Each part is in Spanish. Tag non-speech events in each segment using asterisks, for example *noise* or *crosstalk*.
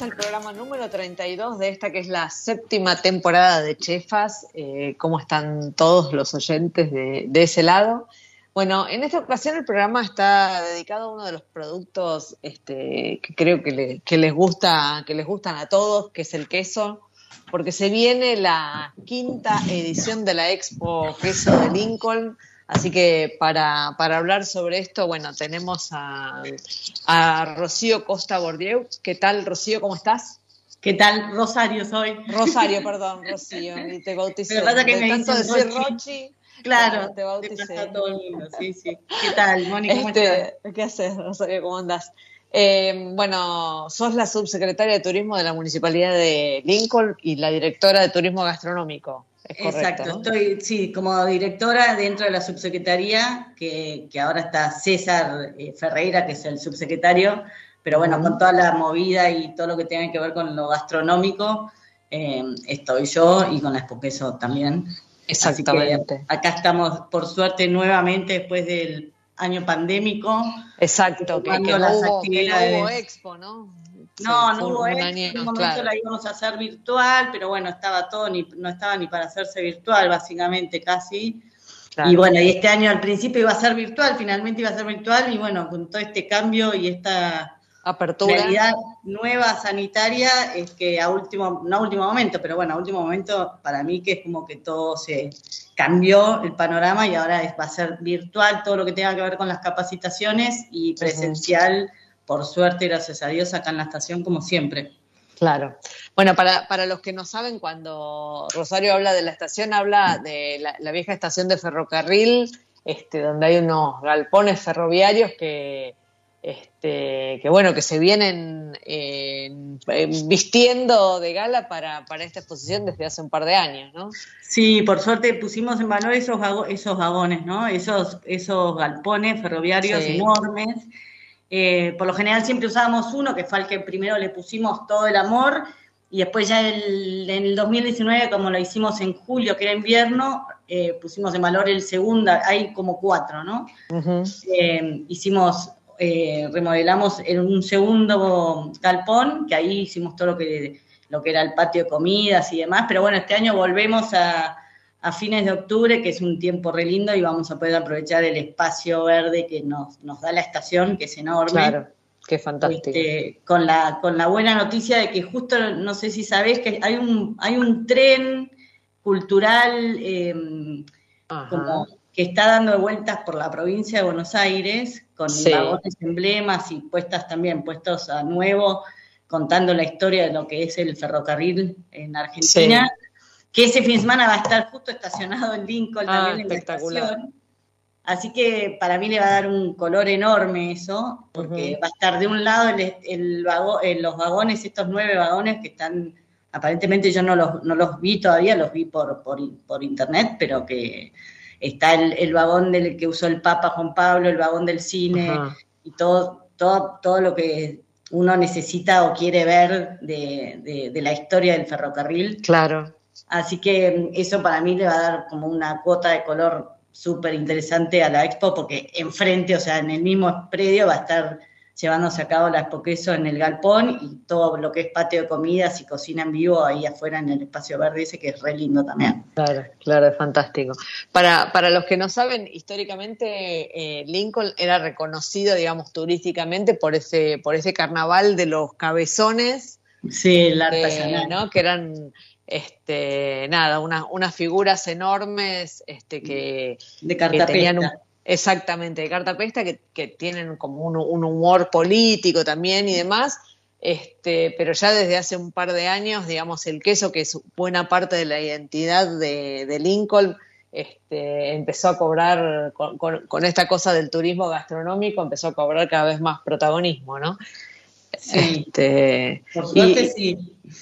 El programa número 32 de esta que es la séptima temporada de Chefas. Eh, ¿Cómo están todos los oyentes de, ese lado? Bueno, en esta ocasión el programa está dedicado a uno de los productos este, que creo que, que les gusta, que les gustan a todos, que es el queso, porque se viene la quinta edición de la Expo Queso de Lincoln. Así que para, para hablar sobre esto, bueno, tenemos a, a Rocío Costa Bordieu. ¿Qué tal, Rocío? ¿Cómo estás? ¿Qué tal? Rosario soy. Rosario, perdón, *laughs* Rocío, y te bauticé. Que pasa que De me tanto decir Rochi. Rochi. Claro, te te bauticé. a todo el mundo, sí, sí. ¿Qué tal, Mónica? Este, ¿Qué haces, Rosario? ¿Cómo andás? Eh, bueno, sos la subsecretaria de Turismo de la Municipalidad de Lincoln y la directora de Turismo Gastronómico. Es correcto, Exacto, ¿no? estoy, sí, como directora dentro de la subsecretaría, que, que ahora está César eh, Ferreira, que es el subsecretario, pero bueno, con toda la movida y todo lo que tenga que ver con lo gastronómico, eh, estoy yo y con la Espoqueso también. Exactamente. acá estamos, por suerte, nuevamente después del año pandémico. Exacto, que, que las hubo, que hubo expo, ¿no? Sí, No, no hubo año, en un momento claro. la íbamos a hacer virtual, pero bueno, estaba todo, ni, no estaba ni para hacerse virtual, básicamente, casi. Claro. Y bueno, y este año al principio iba a ser virtual, finalmente iba a ser virtual, y bueno, con todo este cambio y esta Apertura. realidad nueva sanitaria, es que a último, no a último momento, pero bueno, a último momento, para mí que es como que todo se cambió el panorama y ahora es, va a ser virtual todo lo que tenga que ver con las capacitaciones y presencial, por suerte, gracias a Dios, acá en la estación, como siempre. Claro. Bueno, para, para los que no saben, cuando Rosario habla de la estación, habla de la, la vieja estación de ferrocarril, este, donde hay unos galpones ferroviarios que, este, que bueno, que se vienen eh, eh, vistiendo de gala para, para esta exposición desde hace un par de años, ¿no? Sí, por suerte pusimos en valor esos, esos vagones, ¿no? Esos, esos galpones ferroviarios Sí. enormes. Eh, por lo general siempre usábamos uno, que fue al que primero le pusimos todo el amor, y después ya el- en el 2019, como lo hicimos en julio, que era invierno, eh, pusimos en valor el segundo, hay como cuatro, ¿no? Eh, hicimos, remodelamos en un segundo galpón, que ahí hicimos todo lo que, lo que era el patio de comidas y demás, pero bueno, este año volvemos a, a fines de octubre, que es un tiempo re lindo y vamos a poder aprovechar el espacio verde que nos, nos da la estación, que es enorme. Claro, qué fantástico. Este, con, la, con la buena noticia de que justo, no sé si sabés, que hay un, hay un tren cultural eh, como que está dando vueltas por la provincia de Buenos Aires, con Sí. vagones emblemas y puestas también, puestos a nuevo, contando la historia de lo que es el ferrocarril en Argentina, que ese fin de semana va a estar justo estacionado en Lincoln Ah, también en la espectacular. estación. Así que para mí le va a dar un color enorme eso, porque va a estar de un lado el, el vago- los vagones, estos nueve vagones que están, aparentemente yo no los, no los vi todavía, los vi por, por, por internet, pero que está el, el vagón del que usó el Papa Juan Pablo, el vagón del cine y todo, todo, todo lo que uno necesita o quiere ver de, de- de la historia del ferrocarril. Claro. Así que mm, eso para mí le va a dar como una cuota de color súper interesante a la expo, porque enfrente, o sea, en el mismo predio va a estar llevándose a cabo la Expoqueso en el galpón y todo lo que es patio de comidas y cocina en vivo ahí afuera en el espacio verde ese que es re lindo también. Claro, claro, es fantástico. Para, para los que no saben, históricamente eh, Lincoln era reconocido, digamos, turísticamente por ese, por ese carnaval de los cabezones. Sí, la artesanal. ¿no? Que eran este, nada, unas figuras enormes este, que, de que tenían un, Exactamente, de carta pesta, que, que tienen como un, humor político también y demás, este, pero ya desde hace un par de años, digamos, el queso, que es buena parte de la identidad de, Lincoln, este, empezó a cobrar, con, esta cosa del turismo gastronómico, empezó a cobrar cada vez más protagonismo, ¿no? Sí, este, por suerte sí.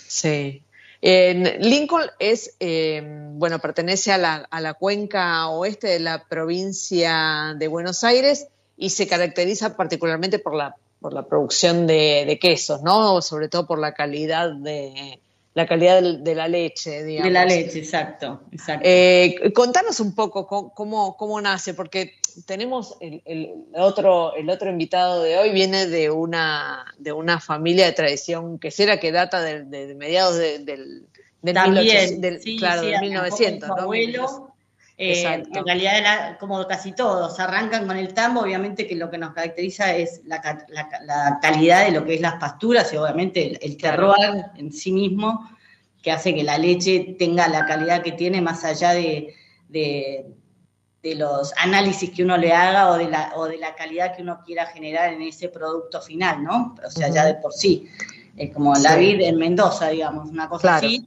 Sí. Lincoln es, eh, bueno, pertenece a la, cuenca oeste de la provincia de Buenos Aires y se caracteriza particularmente por la, por la producción de, quesos, ¿no? Sobre todo por la calidad de, la calidad de, la leche, digamos. De la leche, exacto. exacto. Eh, contanos un poco cómo, cómo, nace, porque tenemos el, otro, el otro invitado de hoy viene de una, de una familia de tradición quesera que data de, mediados del, del, También, claro, del 1900. Abuelo, eh, en realidad, como casi todos, arrancan con el tambo, obviamente que lo que nos caracteriza es la, calidad de lo que es las pasturas y obviamente el, terroir en sí mismo, que hace que la leche tenga la calidad que tiene más allá de, los análisis que uno le haga o de, la, o de la calidad que uno quiera generar en ese producto final, ¿no? O sea, ya de por sí. Es como la vid en Mendoza, digamos, una cosa así.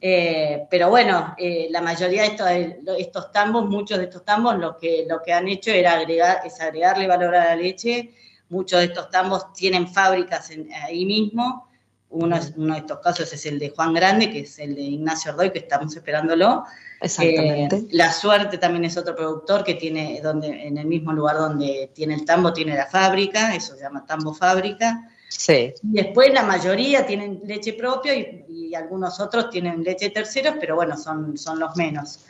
Eh, pero bueno, eh, la mayoría de estos, tambos, muchos de estos tambos, lo que, lo que han hecho era agregar, es agregarle valor a la leche. Muchos de estos tambos tienen fábricas ahí mismo. Uno, uno, de estos casos es el de Juan Grande, que es el de Ignacio Ordoy, que estamos esperándolo. Exactamente. Eh, la Suerte también es otro productor que tiene, donde, en el mismo lugar donde tiene el tambo, tiene la fábrica, eso se llama Tambo Fábrica. Sí. Y después la mayoría tienen leche propia y, algunos otros tienen leche terceros, pero bueno, son, son los menos.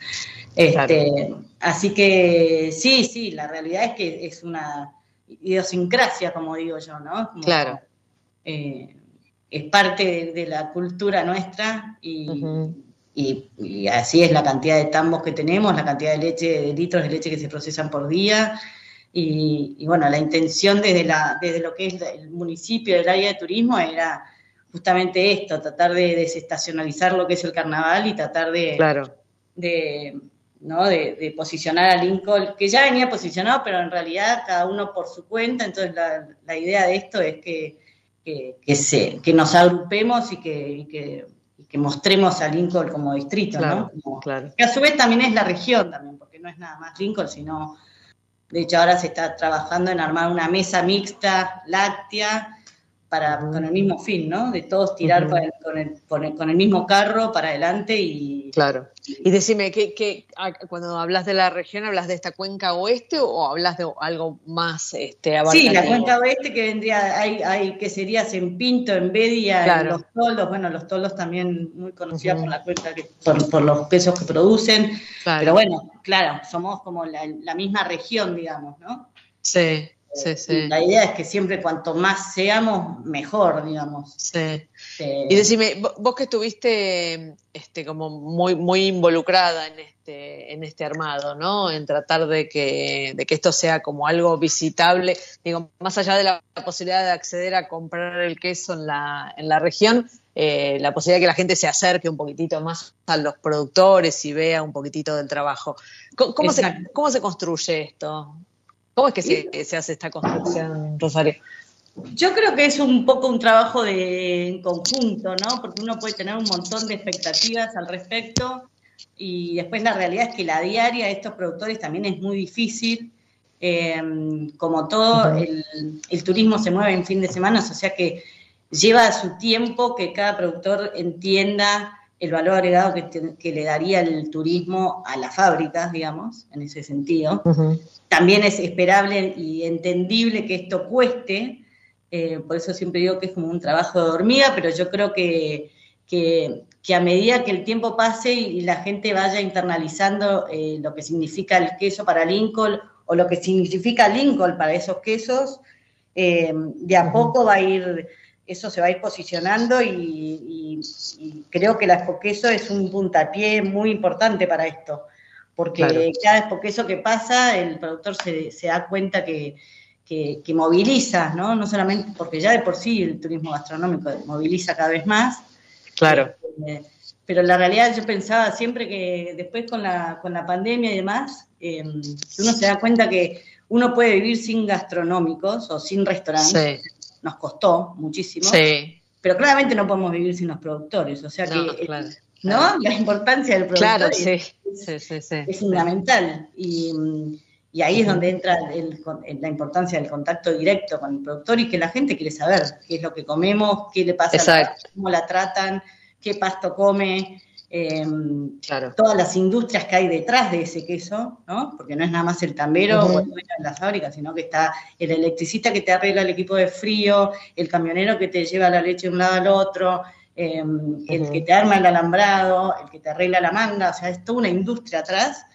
Este, Así que sí, sí, la realidad es que es una idiosincrasia, como digo yo, ¿no? claro. Eh, es parte de, la cultura nuestra y, y, así es la cantidad de tambos que tenemos, la cantidad de leche, de litros de leche que se procesan por día y, bueno, la intención desde, la, desde lo que es el municipio del área de turismo era justamente esto, tratar de desestacionalizar lo que es el carnaval y tratar de, claro. de, ¿no? de, posicionar a Lincoln, que ya venía posicionado, pero en realidad cada uno por su cuenta, entonces la, la idea de esto es que, que, se, que nos agrupemos y que, que, mostremos a Lincoln como distrito, ¿no? claro. Que a su vez también es la región también, porque no es nada más Lincoln, sino de hecho, ahora se está trabajando en armar una mesa mixta láctea para, con el mismo fin, ¿no? De todos tirar con, el, con, el, mismo carro para adelante y... Claro. Y decime, ¿qué, ah, cuando hablas de la región, hablas de esta cuenca oeste o hablas de algo más este, Sí, la cuenca oeste que vendría, hay, hay que sería Pinto, en Bedia, Los Toldos, bueno, Los Toldos también muy conocidos por la cuenca, que, por, los pesos que producen, pero bueno, claro, somos como la, la misma región, digamos, ¿no? Sí. Sí, sí. La idea es que siempre cuanto más seamos, mejor, digamos. Sí. Y decime, vos que estuviste este, como muy, muy involucrada en este, en este armado, ¿no? En tratar de que, de que esto sea como algo visitable, digo, más allá de la posibilidad de acceder a comprar el queso en la, en la región, eh, la posibilidad de que la gente se acerque un poquitito más a los productores y vea un poquitito del trabajo. ¿Cómo, se, ¿cómo se construye esto? ¿Cómo es que se, hace esta construcción, Rosario? Yo creo que es un poco un trabajo de en conjunto, ¿no? Porque uno puede tener un montón de expectativas al respecto y después la realidad es que la diaria de estos productores también es muy difícil. Em, como todo, el, turismo se mueve en fin de semana, o sea que lleva su tiempo que cada productor entienda el valor agregado que, le daría el turismo a las fábricas, digamos, en ese sentido. También es esperable y entendible que esto cueste, eh, por eso siempre digo que es como un trabajo de hormiga, pero yo creo que, que, a medida que el tiempo pase y, la gente vaya internalizando eh, lo que significa el queso para Lincoln o lo que significa Lincoln para esos quesos, eh, de a poco va a ir, eso se va a ir posicionando y, creo que la espoqueso es un puntapié muy importante para esto, porque cada espoqueso que pasa, el productor se, se da cuenta que, que, moviliza, ¿no? No solamente porque ya de por sí el turismo gastronómico moviliza cada vez más. Claro. Eh, pero la realidad yo pensaba siempre que después con la, con la pandemia y demás, eh, uno se da cuenta que uno puede vivir sin gastronómicos o sin restaurantes. Nos costó muchísimo. Sí. Pero claramente no podemos vivir sin los productores. O sea que, ¿no? La importancia del productor claro, es, es, fundamental. Y, y ahí es donde entra la importancia del contacto directo con el productor y que la gente quiere saber qué es lo que comemos, qué le pasa, cómo la tratan, qué pasto come, em, todas las industrias que hay detrás de ese queso, ¿no? Porque no es nada más el tambero o el dueño de la fábrica, sino que está el electricista que te arregla el equipo de frío, el camionero que te lleva la leche de un lado al otro, em, el que te arma el alambrado, el que te arregla la manga, o sea, es toda una industria atrás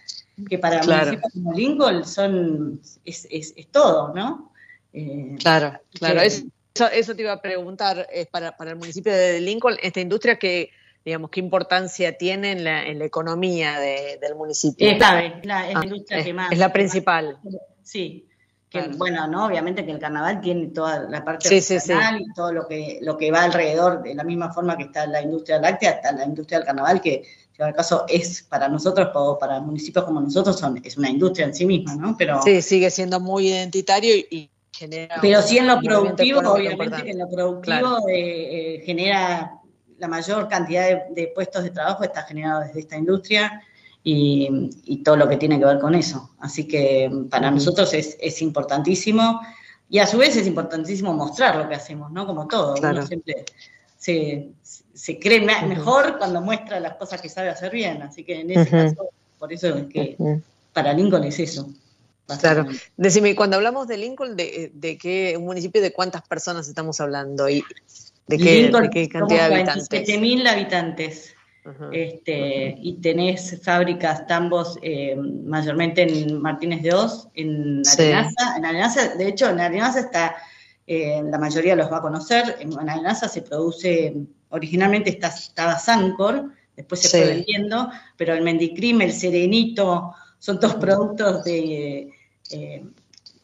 que para claro. municipios como Lincoln son, es, es, todo, ¿no? Eh, claro, claro. eso, eso, te iba a preguntar, es para, para el municipio de Lincoln, esta industria que digamos, qué importancia tiene en la, en la economía de, del municipio. Es clave, es la, ah, industria que más. Es la principal. sí. Que, Bueno, no, obviamente que el carnaval tiene toda la parte sí, y todo lo que, lo que va alrededor, de la misma forma que está la industria láctea, está la industria del carnaval, que en caso es para nosotros o para municipios como nosotros son, es una industria en sí misma, ¿no? Pero, sí, sigue siendo muy identitario y, genera... Pero sí en lo productivo, obviamente que en lo productivo eh, eh, genera la mayor cantidad de, puestos de trabajo está generado desde esta industria y, todo lo que tiene que ver con eso. Así que para nosotros es, importantísimo y a su vez es importantísimo mostrar lo que hacemos, ¿no? Como todo. Uno siempre se, se cree mejor cuando muestra las cosas que sabe hacer bien. Así que en ese caso, por eso es que para Lincoln es eso. Claro. Decime, cuando hablamos de Lincoln, ¿de, de qué un municipio de cuántas personas estamos hablando? ¿Y de qué, cantidad de habitantes? 7.000 habitantes. este, y tenés fábricas tambos eh, mayormente en Martínez de Oz, en Arenaza. En Arenaza, de hecho, en Arenaza está, eh, la mayoría los va a conocer, en Arenaza se produce originalmente estaba Sancor, después se fue vendiendo, pero el Mendicrim, el Serenito, son todos productos de eh,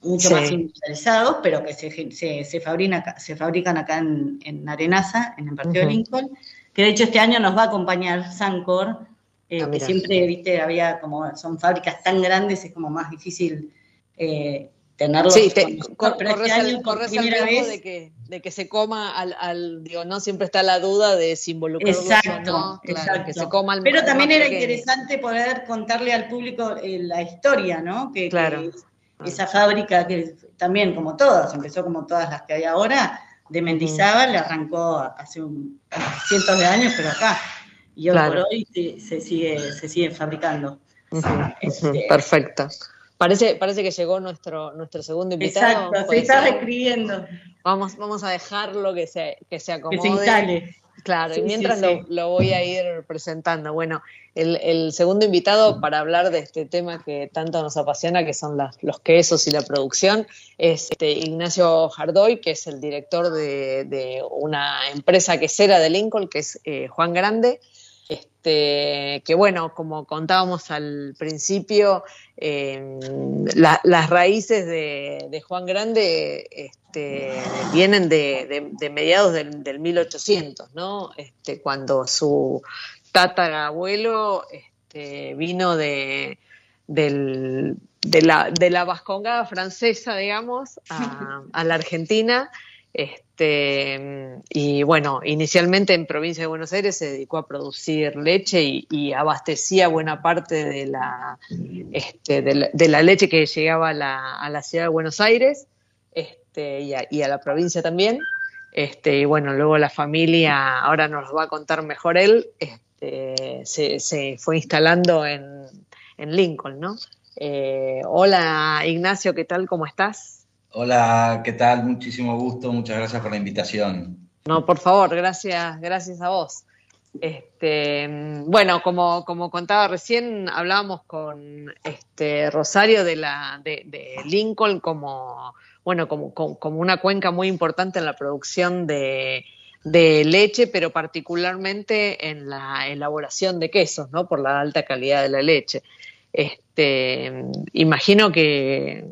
mucho más industrializados, pero que se, se, fabrican acá en, Arenaza, en el partido de Lincoln, que de hecho este año nos va a acompañar Sancor, eh, ah, que siempre, viste, había como, son fábricas tan grandes, es como más difícil eh, tenerlo. Sí, te, pero este año, de que, de que se coma al, digo, no siempre está la duda de si involucrarlo exacto, o no, exacto. que se coma al Pero también era interesante poder contarle al público eh, la historia, ¿no? Que, claro. esa fábrica que también, como todas, empezó como todas las que hay ahora, de Mendizábal, le arrancó hace un, cientos de años, pero acá. Y hoy por hoy se, sigue, se sigue fabricando. Este, Perfecto. Parece, parece que llegó nuestro, nuestro segundo invitado. Exacto, se está describiendo. Vamos, vamos a dejarlo que se, que se acomode. Que se instale. Claro, y mientras Lo, voy a ir presentando. Bueno, el, segundo invitado para hablar de este tema que tanto nos apasiona, que son los quesos y la producción, es este, Ignacio Jardoy, que es el director de, una empresa quesera de Lincoln, que es eh, Juan Grande. Este, que bueno, como contábamos al principio, eh, las raíces de, Juan Grande este, vienen de, mediados del, 1800, ¿no? Este, cuando su tatarabuelo este, vino de, la, de la vascongada francesa, digamos, a *laughs* la Argentina este, y bueno, inicialmente en provincia de Buenos Aires se dedicó a producir leche y, abastecía buena parte de la, este, de la, leche que llegaba a la, ciudad de Buenos Aires este, y, a, la provincia también. Este, y bueno, luego la familia, ahora nos va a contar mejor él, este, se, fue instalando en, Lincoln, ¿no? Eh, hola Ignacio, ¿qué tal? ¿Cómo estás? Hola, ¿qué tal? Muchísimo gusto, muchas gracias por la invitación. No, por favor, gracias, gracias a vos. Este, bueno, como, como contaba recién, hablábamos con este Rosario de la de, Lincoln como bueno, como, como, una cuenca muy importante en la producción de, de leche, pero particularmente en la elaboración de quesos, ¿no? Por la alta calidad de la leche. Este, imagino que,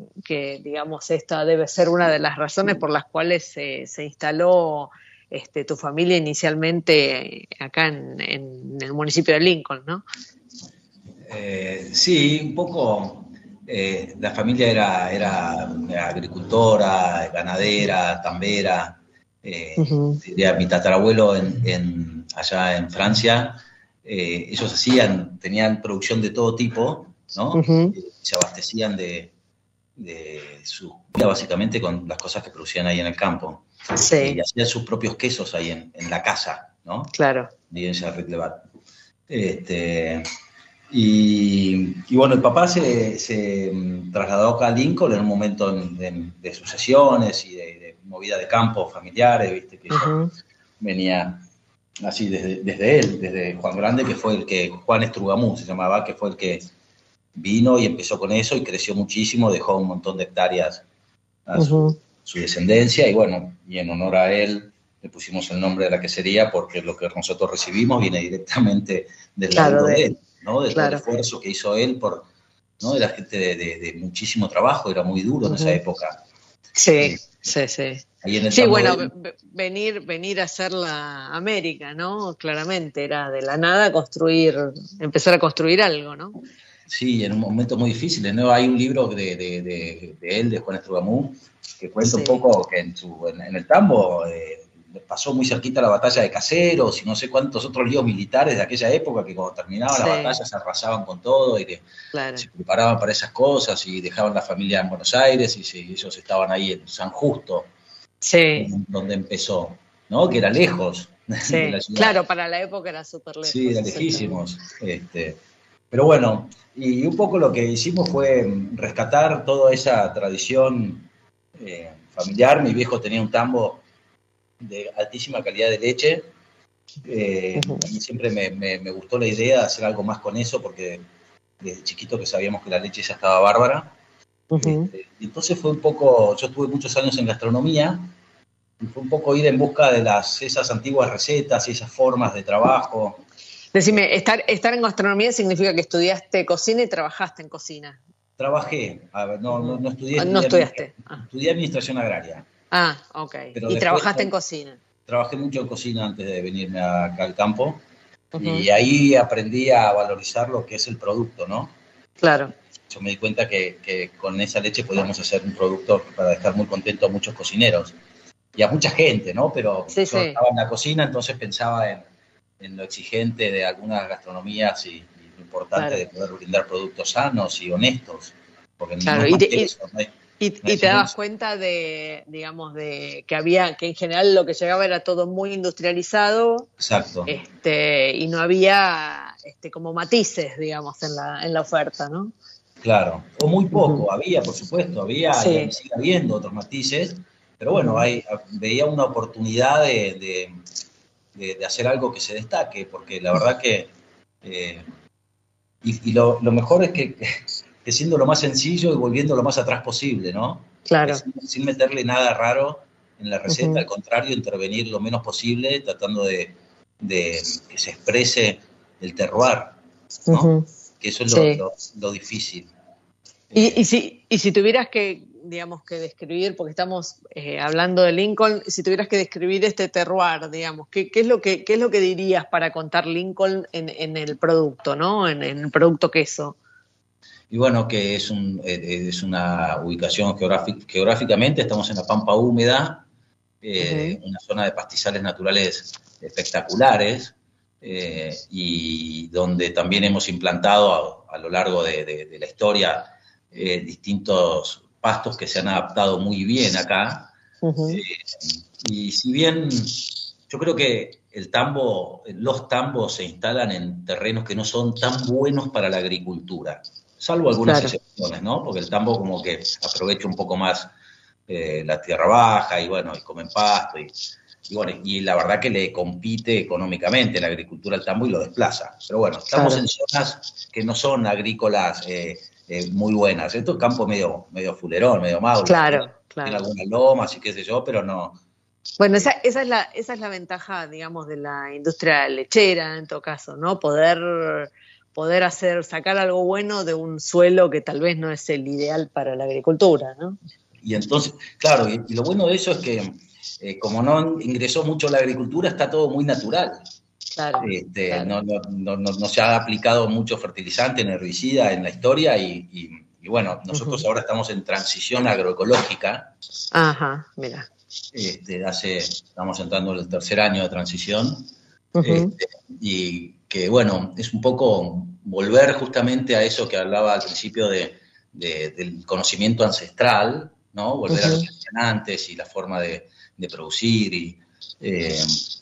digamos, esta debe ser una de las razones por las cuales se, se instaló este, tu familia inicialmente acá en, el municipio de Lincoln, ¿no? Eh, sí, un poco. Eh, la familia era, era, agricultora, ganadera, tambera. Eh, mi tatarabuelo en, allá en Francia, ellos hacían, tenían producción de todo tipo, ¿no? Se abastecían de, de su vida básicamente con las cosas que producían ahí en el campo. Sí. Y hacían sus propios quesos ahí en, en la casa, ¿no? Claro. Ahí en Este, y, y, bueno, el papá se, se, trasladó acá a Lincoln en un momento de, sucesiones y de, movida de campo familiares, viste, que venía así desde, desde, él, desde Juan Grande, que fue el que, Juan Estrugamú se llamaba, que fue el que vino y empezó con eso y creció muchísimo, dejó un montón de hectáreas a su, descendencia y bueno, y en honor a él le pusimos el nombre de la quesería porque lo que nosotros recibimos viene directamente del lado de, él, ¿no? Del esfuerzo que hizo él por, ¿no? Era gente de, muchísimo trabajo, era muy duro en esa época. Sí, sí, sí. sí, bueno, venir, venir a hacer la América, ¿no? Claramente, era de la nada construir, empezar a construir algo, ¿no? Sí, en un momento muy difícil. ¿no? Hay un libro de, de, de, él, de Juan Estrugamú, que cuenta un poco que en, su, en, el tambo eh, pasó muy cerquita la batalla de Caseros y no sé cuántos otros líos militares de aquella época que cuando terminaba la batalla se arrasaban con todo y que se preparaban para esas cosas y dejaban la familia en Buenos Aires y ellos estaban ahí en San Justo, donde empezó, ¿no? que era lejos. Sí, claro, para la época era súper lejos. Sí, era lejísimos. Este, pero bueno, y un poco lo que hicimos fue rescatar toda esa tradición eh, familiar. Mi viejo tenía un tambo de altísima calidad de leche. Eh, a mí siempre me, gustó la idea de hacer algo más con eso, porque desde chiquito que sabíamos que la leche ya estaba bárbara. Este, entonces fue un poco, yo estuve muchos años en gastronomía, y fue un poco ir en busca de las, esas antiguas recetas y esas formas de trabajo. Decime, estar, estar en gastronomía significa que estudiaste cocina y trabajaste en cocina. Trabajé, no, no, estudié. Ah, no estudiaste. Ah. Estudié administración agraria. Ah, ok. ¿Y trabajaste en cocina? Trabajé mucho en cocina antes de venirme acá al campo. Y ahí aprendí a valorizar lo que es el producto, ¿no? Claro. Yo me di cuenta que, que con esa leche podíamos hacer un producto para dejar muy contento a muchos cocineros y a mucha gente, ¿no? Pero yo estaba en la cocina, entonces pensaba en en lo exigente de algunas gastronomías y, lo importante de poder brindar productos sanos y honestos. Porque claro, y, te, dabas cuenta de, digamos, de que había, que en general lo que llegaba era todo muy industrializado. Exacto. Este, y no había este, como matices, digamos, en la, en la oferta, ¿no? Claro, o muy poco, había, por supuesto, había y sigue habiendo otros matices, pero bueno, hay, veía una oportunidad de de, hacer algo que se destaque, porque la verdad que... Eh, y, lo, mejor es que, que, siendo lo más sencillo y volviendo lo más atrás posible, ¿no? Claro. Sin, meterle nada raro en la receta, al contrario, intervenir lo menos posible, tratando de, que se exprese el terroir, ¿no? Que eso es lo, difícil. Y, y, si, y si tuvieras que digamos, que describir, porque estamos eh, hablando de Lincoln, si tuvieras que describir este terroir, digamos, ¿qué, es, lo que, qué es lo que dirías para contar Lincoln en, el producto, ¿no? En, el producto queso. Y bueno, que es, un, eh, es una ubicación geográfica, geográficamente, estamos en la Pampa Húmeda, eh, una zona de pastizales naturales espectaculares, y donde también hemos implantado a, lo largo de la historia distintos pastos que se han adaptado muy bien acá. Eh, y si bien yo creo que el tambo, los tambos se instalan en terrenos que no son tan buenos para la agricultura, salvo algunas excepciones, ¿no? Porque el tambo como que aprovecha un poco más eh, la tierra baja y bueno, y comen pasto y, bueno, y la verdad que le compite económicamente la agricultura al tambo y lo desplaza. Pero bueno, estamos en zonas que no son agrícolas eh, eh, muy buenas. Esto es campo medio, medio fulerón, medio mauro. Claro, claro. Tiene algunas lomas y qué sé yo, pero no. Bueno, esa, esa, es la, esa es la ventaja, digamos, de la industria lechera, en todo caso, ¿no? Poder, poder hacer, sacar algo bueno de un suelo que tal vez no es el ideal para la agricultura, ¿no? Y entonces, claro, y, y lo bueno de eso es que eh, como no ingresó mucho la agricultura, está todo muy natural. Claro, Este, claro. No, no- no- no- no se ha aplicado mucho fertilizante ni herbicida en la historia y, y- y bueno, nosotros ahora estamos en transición agroecológica. Ajá, mira. Este, hace, estamos entrando en el tercer año de transición este, y que bueno, es un poco volver justamente a eso que hablaba al principio de, de- del conocimiento ancestral, ¿no? Volver a lo Ujú. que hacían antes y la forma de, de producir, y, eh,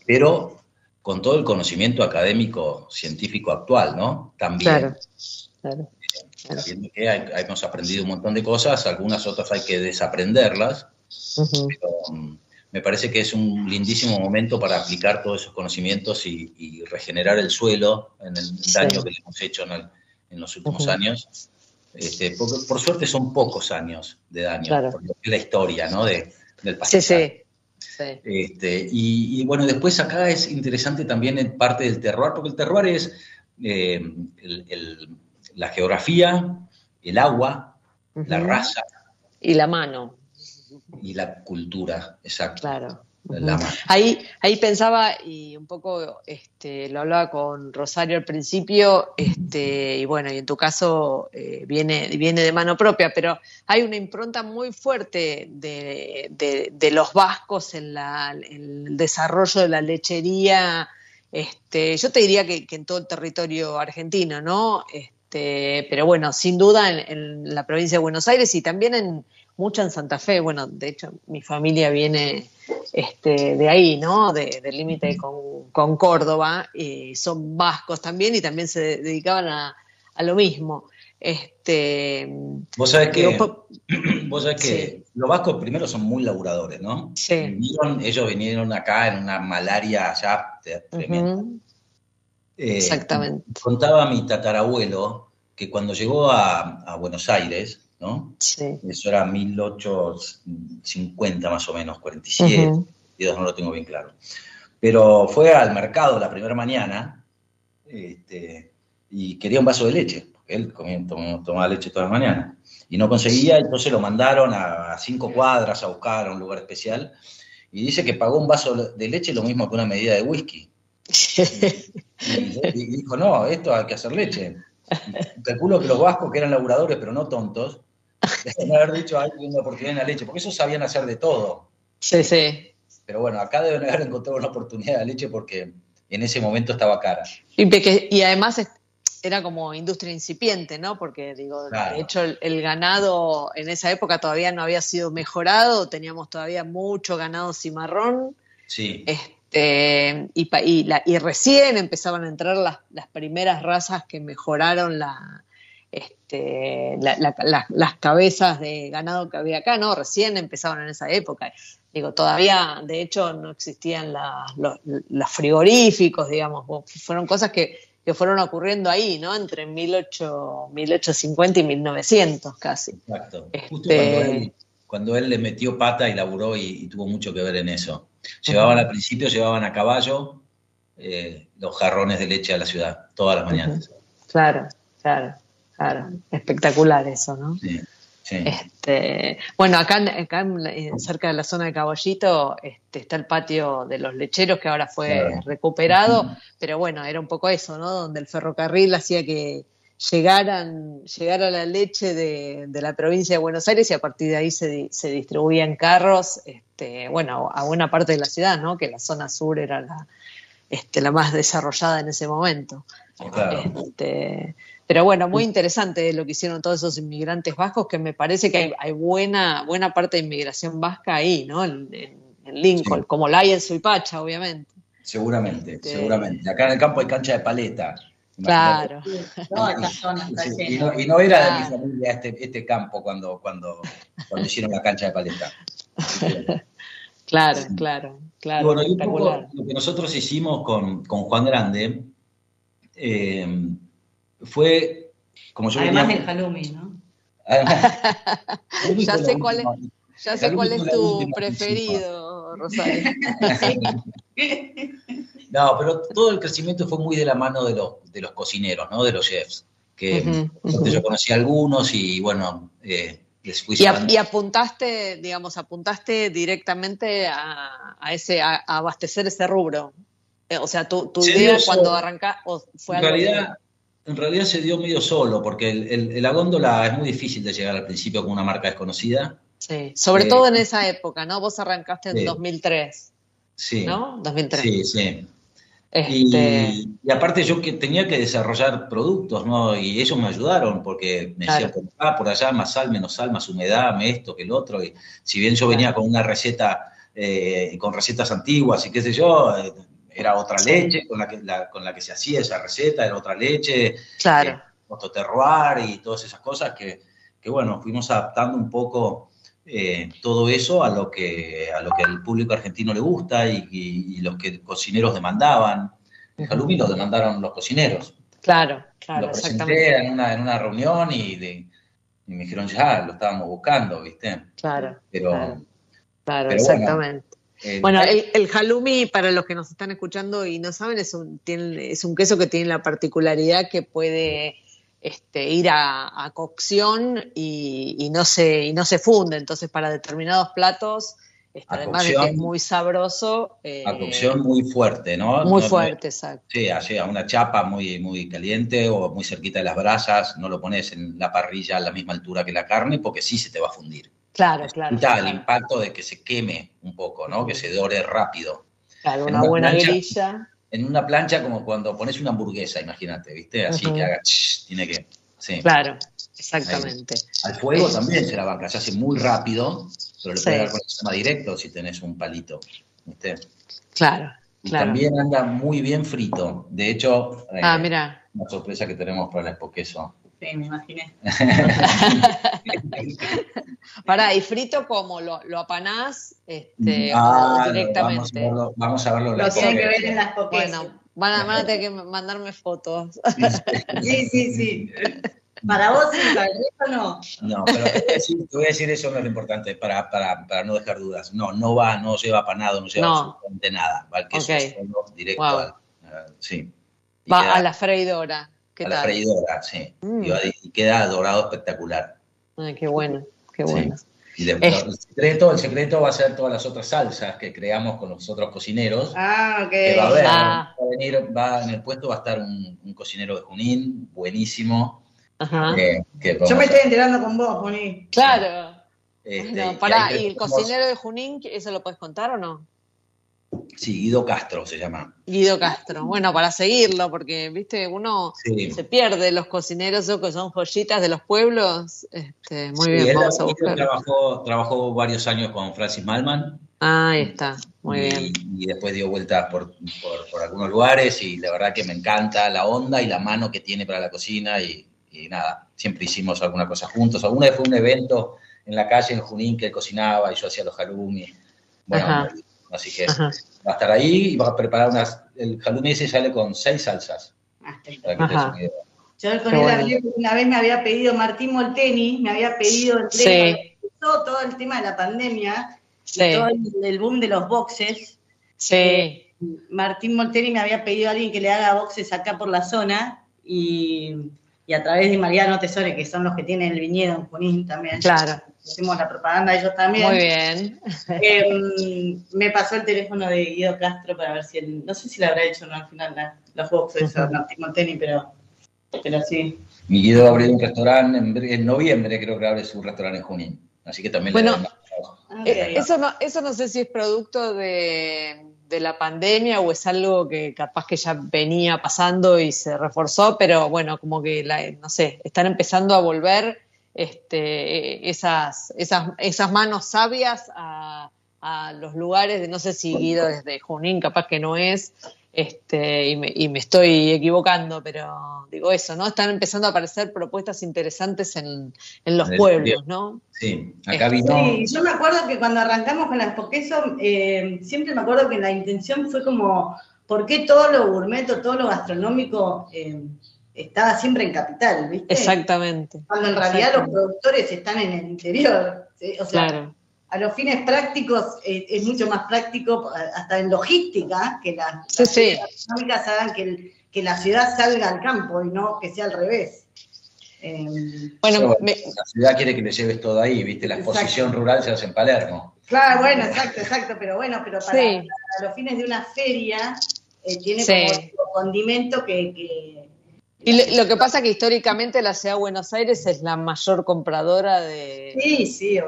pero con todo el conocimiento académico científico actual, ¿no? También. Claro, claro. claro. Sabiendo que hay- hemos aprendido un montón de cosas, algunas otras hay que desaprenderlas, Ujú. pero mm, me parece que es un lindísimo momento para aplicar todos esos conocimientos y, y regenerar el suelo en el Sí. daño que le hemos hecho en, el- en los últimos Ujú. años. Este, por, por suerte son pocos años de daño, Claro. por la historia ¿no? de, del Sí, pastizal. sí. Sí. Este, y, y, bueno, después acá es interesante también en parte del terroir, porque el terroir es eh, el- el- la geografía, el agua, la raza Y la mano, y la cultura, exacto. claro. La. Ahí, ahí pensaba y un poco este, lo hablaba con Rosario al principio, este, y bueno, y en tu caso eh, viene, viene de mano propia, pero hay una impronta muy fuerte de, de- de los vascos en, la, en el desarrollo de la lechería. Este, yo te diría que, que en todo el territorio argentino, ¿no? Este, pero bueno, sin duda en, en la provincia de Buenos Aires y también en mucha en Santa Fe. Bueno, de hecho, mi familia viene este, de ahí, ¿no? De- del límite con, con Córdoba, y son vascos también y también se dedicaban a, a lo mismo. Este, Vos sabés que, *clears throat* vos sabés que los vascos primero son muy laburadores, ¿no? Sí. Vinieron- ellos vinieron acá en una malaria allá tremenda. Eh, exactamente. Contaba mi tatarabuelo que cuando llegó a, a Buenos Aires, ¿no? Sí. Eso era 1850 más o menos, 47, Ujú. 42, no lo tengo bien claro. Pero fue al mercado la primera mañana este, y quería un vaso de leche, porque él comía, tom- tomaba leche todas las mañanas. Y no conseguía, entonces lo mandaron a, a cinco cuadras a buscar a un lugar especial. Y dice que pagó un vaso de leche lo mismo que una medida de whisky. *laughs* Y, y dijo, no, esto hay que hacer leche. Calculo que los vascos, que eran laburadores, pero no tontos, deben haber dicho, hay una oportunidad en la leche, porque ellos sabían hacer de todo. Sí, sí. Pero bueno, acá deben haber encontrado una oportunidad de leche porque en ese momento estaba cara. Y, además era como industria incipiente, ¿no? Porque, digo, Claro. de hecho, el, el ganado en esa época todavía no había sido mejorado, teníamos todavía mucho ganado cimarrón, Sí, este, y, la- y recién empezaban a entrar las, las primeras razas que mejoraron la, este, la- la- la- las cabezas de ganado que había acá, ¿no? Recién empezaban en esa época. Digo, todavía, de hecho, no existían los, los frigoríficos, digamos, fueron cosas que, que fueron ocurriendo ahí, ¿no? Entre 18, 1850 y 1900 casi. exacto. Este- Justo cuando él, cuando él le metió pata y laburó y, y tuvo mucho que ver en eso. Llevaban al principio, llevaban a caballo eh, los jarrones de leche a la ciudad, todas las mañanas. Claro, claro, claro. Espectacular eso, ¿no? Sí, sí. Este, bueno, acá, acá en- cerca de la zona de Caballito este, está el patio de los lecheros que ahora fue Claro. recuperado, pero bueno, era un poco eso, ¿no? Donde el ferrocarril hacía que llegaran, llegara la leche de, de la provincia de Buenos Aires y a partir de ahí se, se distribuían carros, este, bueno, a buena parte de la ciudad, ¿no? Que la zona sur era la, este, la más desarrollada en ese momento. Claro. Este, pero bueno, muy interesante lo que hicieron todos esos inmigrantes vascos, que me parece que hay, hay buena, buena parte de inmigración vasca ahí, ¿no? En, en- en Lincoln, Sí. como la hay en Suipacha, obviamente. Seguramente, Este- seguramente. Acá en el campo hay cancha de paleta. Claro. Toda *laughs* esta zona está Sí, y, llena. no, y no era de mi familia este, este campo cuando, cuando, cuando hicieron la cancha de paleta. *laughs* Claro, claro, claro, bueno, y un poco lo que nosotros hicimos con, con Juan Grande eh, fue como yo Además venía- del halloumi, ¿no? Halloumi *laughs* Ya sé cuál es- Ya sé cuál es tu preferido, Rosario. *laughs* No, pero todo el crecimiento fue muy de la mano de los, de los cocineros, ¿no? De los chefs. Que yo conocí a algunos y bueno, eh, les fui Y, a- llevando- y apuntaste, digamos, apuntaste directamente a, a ese, a, a abastecer ese rubro. Eh, O sea, tu, tu idea cuando o fue en algo realidad, en realidad se dio medio solo, porque el- el- la góndola es muy difícil de llegar al principio con una marca desconocida. Sí, sobre Eh, todo en esa época, ¿no? Vos arrancaste en sí. 2003, Sí. ¿no? 2003. Sí, sí. Este, Y, y aparte yo que tenía que desarrollar productos, ¿no? Y ellos me ayudaron porque me Claro. decían, acá, por allá, más sal, menos sal, más humedad, me esto, que el otro. Y si bien yo venía con una receta, eh, con recetas antiguas y qué sé yo, eh, era otra leche con la, que, la- con la que se hacía esa receta, era otra leche, claro, eh, y todas esas cosas que, que, bueno, fuimos adaptando un poco eh, todo eso a lo que a lo que al público argentino le gusta y, y- y los que cocineros demandaban. El halloumi lo demandaron los cocineros. claro, claro, lo presenté exactamente. en una, en una reunión y, de- y me dijeron, ya, lo estábamos buscando, ¿viste? Claro, Pero, claro, claro, pero bueno, Bueno, el, el halloumi, para los que nos están escuchando y no saben, es un, tiene, es un queso que tiene la particularidad que puede este, ir a, a cocción y, y no se, y no se funde. Entonces, para determinados platos, este, además de que es muy sabroso, eh, a cocción muy fuerte, ¿no? muy No- fuerte, exacto. Sí, así a una chapa muy, muy caliente o muy cerquita de las brasas, no lo pones en la parrilla a la misma altura que la carne porque sí se te va a fundir. Claro, claro. Necesita el claro. impacto de que se queme un poco, ¿no? Que se dore rápido. Claro, una una buena plancha. grilla. En una plancha como cuando pones una hamburguesa, imagínate, ¿viste? Así que haga, tiene que, sí. Claro, exactamente. Al fuego Eh. también se la banca, se hace muy rápido, pero le Sí. puedes dar con el sistema directo si tenés un palito, ¿viste? Claro, Y claro. también anda muy bien frito. De hecho, eh, Ah, mira. una sorpresa que tenemos para el queso. Sí, me imaginé. *laughs* Pará, y frito como lo, lo apanás este, Ah, directamente. Vamos a verlo, vamos a verlo Lo tienen que ver en las. Bueno, van a, van a tener que mandarme fotos. Sí, sí, sí. Para vos sí, para no. No, pero te voy a decir, te voy a decir eso no es lo importante, para, para, para no dejar dudas. No, no va, no lleva panado, no lleva No. absolutamente nada. Va queso Ok. solo, directo Wow. al. al- sí. Va queda a la freidora. ¿Qué a la freidora, sí. Mm. Y, va- y queda dorado espectacular. Ay, qué bueno, qué Sí. bueno. Y de- Es- el, secreto, el secreto va a ser todas las otras salsas que creamos con los otros cocineros. Ah, ok. que va a haber, Ah. va a venir, va, en el puesto va a estar un, un cocinero de Junín, buenísimo. Ajá. que Yo me estoy enterando con vos, Moni. Claro. este, No, pará, ¿y el cocinero de Junín, eso lo puedes contar o no? Sí, Guido Castro se llama. Guido Castro. Bueno, para seguirlo, porque, viste, uno Sí. se pierde los cocineros, que son joyitas de los pueblos. Este, muy Sí, bien, él, vamos a él buscar. trabajó, trabajó varios años con Francis Malman Ah, ahí está, muy y, bien. y después dio vueltas por, por- por algunos lugares y la verdad que me encanta la onda y la mano que tiene para la cocina y, y nada, siempre hicimos alguna cosa juntos. Alguna vez fue un evento en la calle en Junín que él cocinaba y yo hacía los halloumi. Bueno, Ajá. Así que Ajá. va a estar ahí y va a preparar unas... El halloumi ese sale con seis salsas. Ah. Para que te des una idea. Yo con él una vez me había pedido Martín Molteni, me había pedido el Sí. cuando empezó todo el tema de la pandemia, Sí, todo el, el boom de los boxes. sí. Martín Molteni me había pedido a alguien que le haga boxes acá por la zona y, y a través de Mariano Tesore, que son los que tienen el viñedo en Junín también. Claro. Hicimos la propaganda ellos también. Muy bien. *laughs* Eh, me pasó el teléfono de Guido Castro para ver si él, no sé si le habrá hecho o no al final la- los boxes a Martín Molteni, pero, pero sí. Guido abrió un restaurante en, en noviembre, creo que abre su restaurante en Junín. Así que también Bueno, le. Ah, Eh, ok. Eso no, eso no sé si es producto de, de la pandemia o es algo que capaz que ya venía pasando y se reforzó, pero bueno, como que, la, no sé, están empezando a volver este, esas, esas, esas manos sabias a, a los lugares de, no sé si Guido desde Junín, capaz que no es, este, y, me, y me estoy equivocando, pero digo eso, ¿no? Están empezando a aparecer propuestas interesantes en, en los pueblos. ¿no? Sí, acá Este, vino... Sí, yo me acuerdo que cuando arrancamos con las poqueso, eh, siempre me acuerdo que la intención fue como, ¿por qué todo lo gourmet o todo lo gastronómico eh, estaba siempre en capital, ¿viste? Exactamente. Cuando en realidad los productores están en el interior. O sea, a los fines prácticos eh, es mucho más práctico, hasta en logística, que las, sí, económicas hagan que, que la ciudad salga al campo y no que sea al revés. Em, bueno, la ciudad quiere que le lleves todo ahí, ¿viste? La exposición rural se hace en Palermo. Claro, bueno, exacto, exacto, pero bueno, pero para, los fines de una feria eh, tiene como condimento que y lo que pasa es que históricamente la ciudad de Buenos Aires es la mayor compradora de,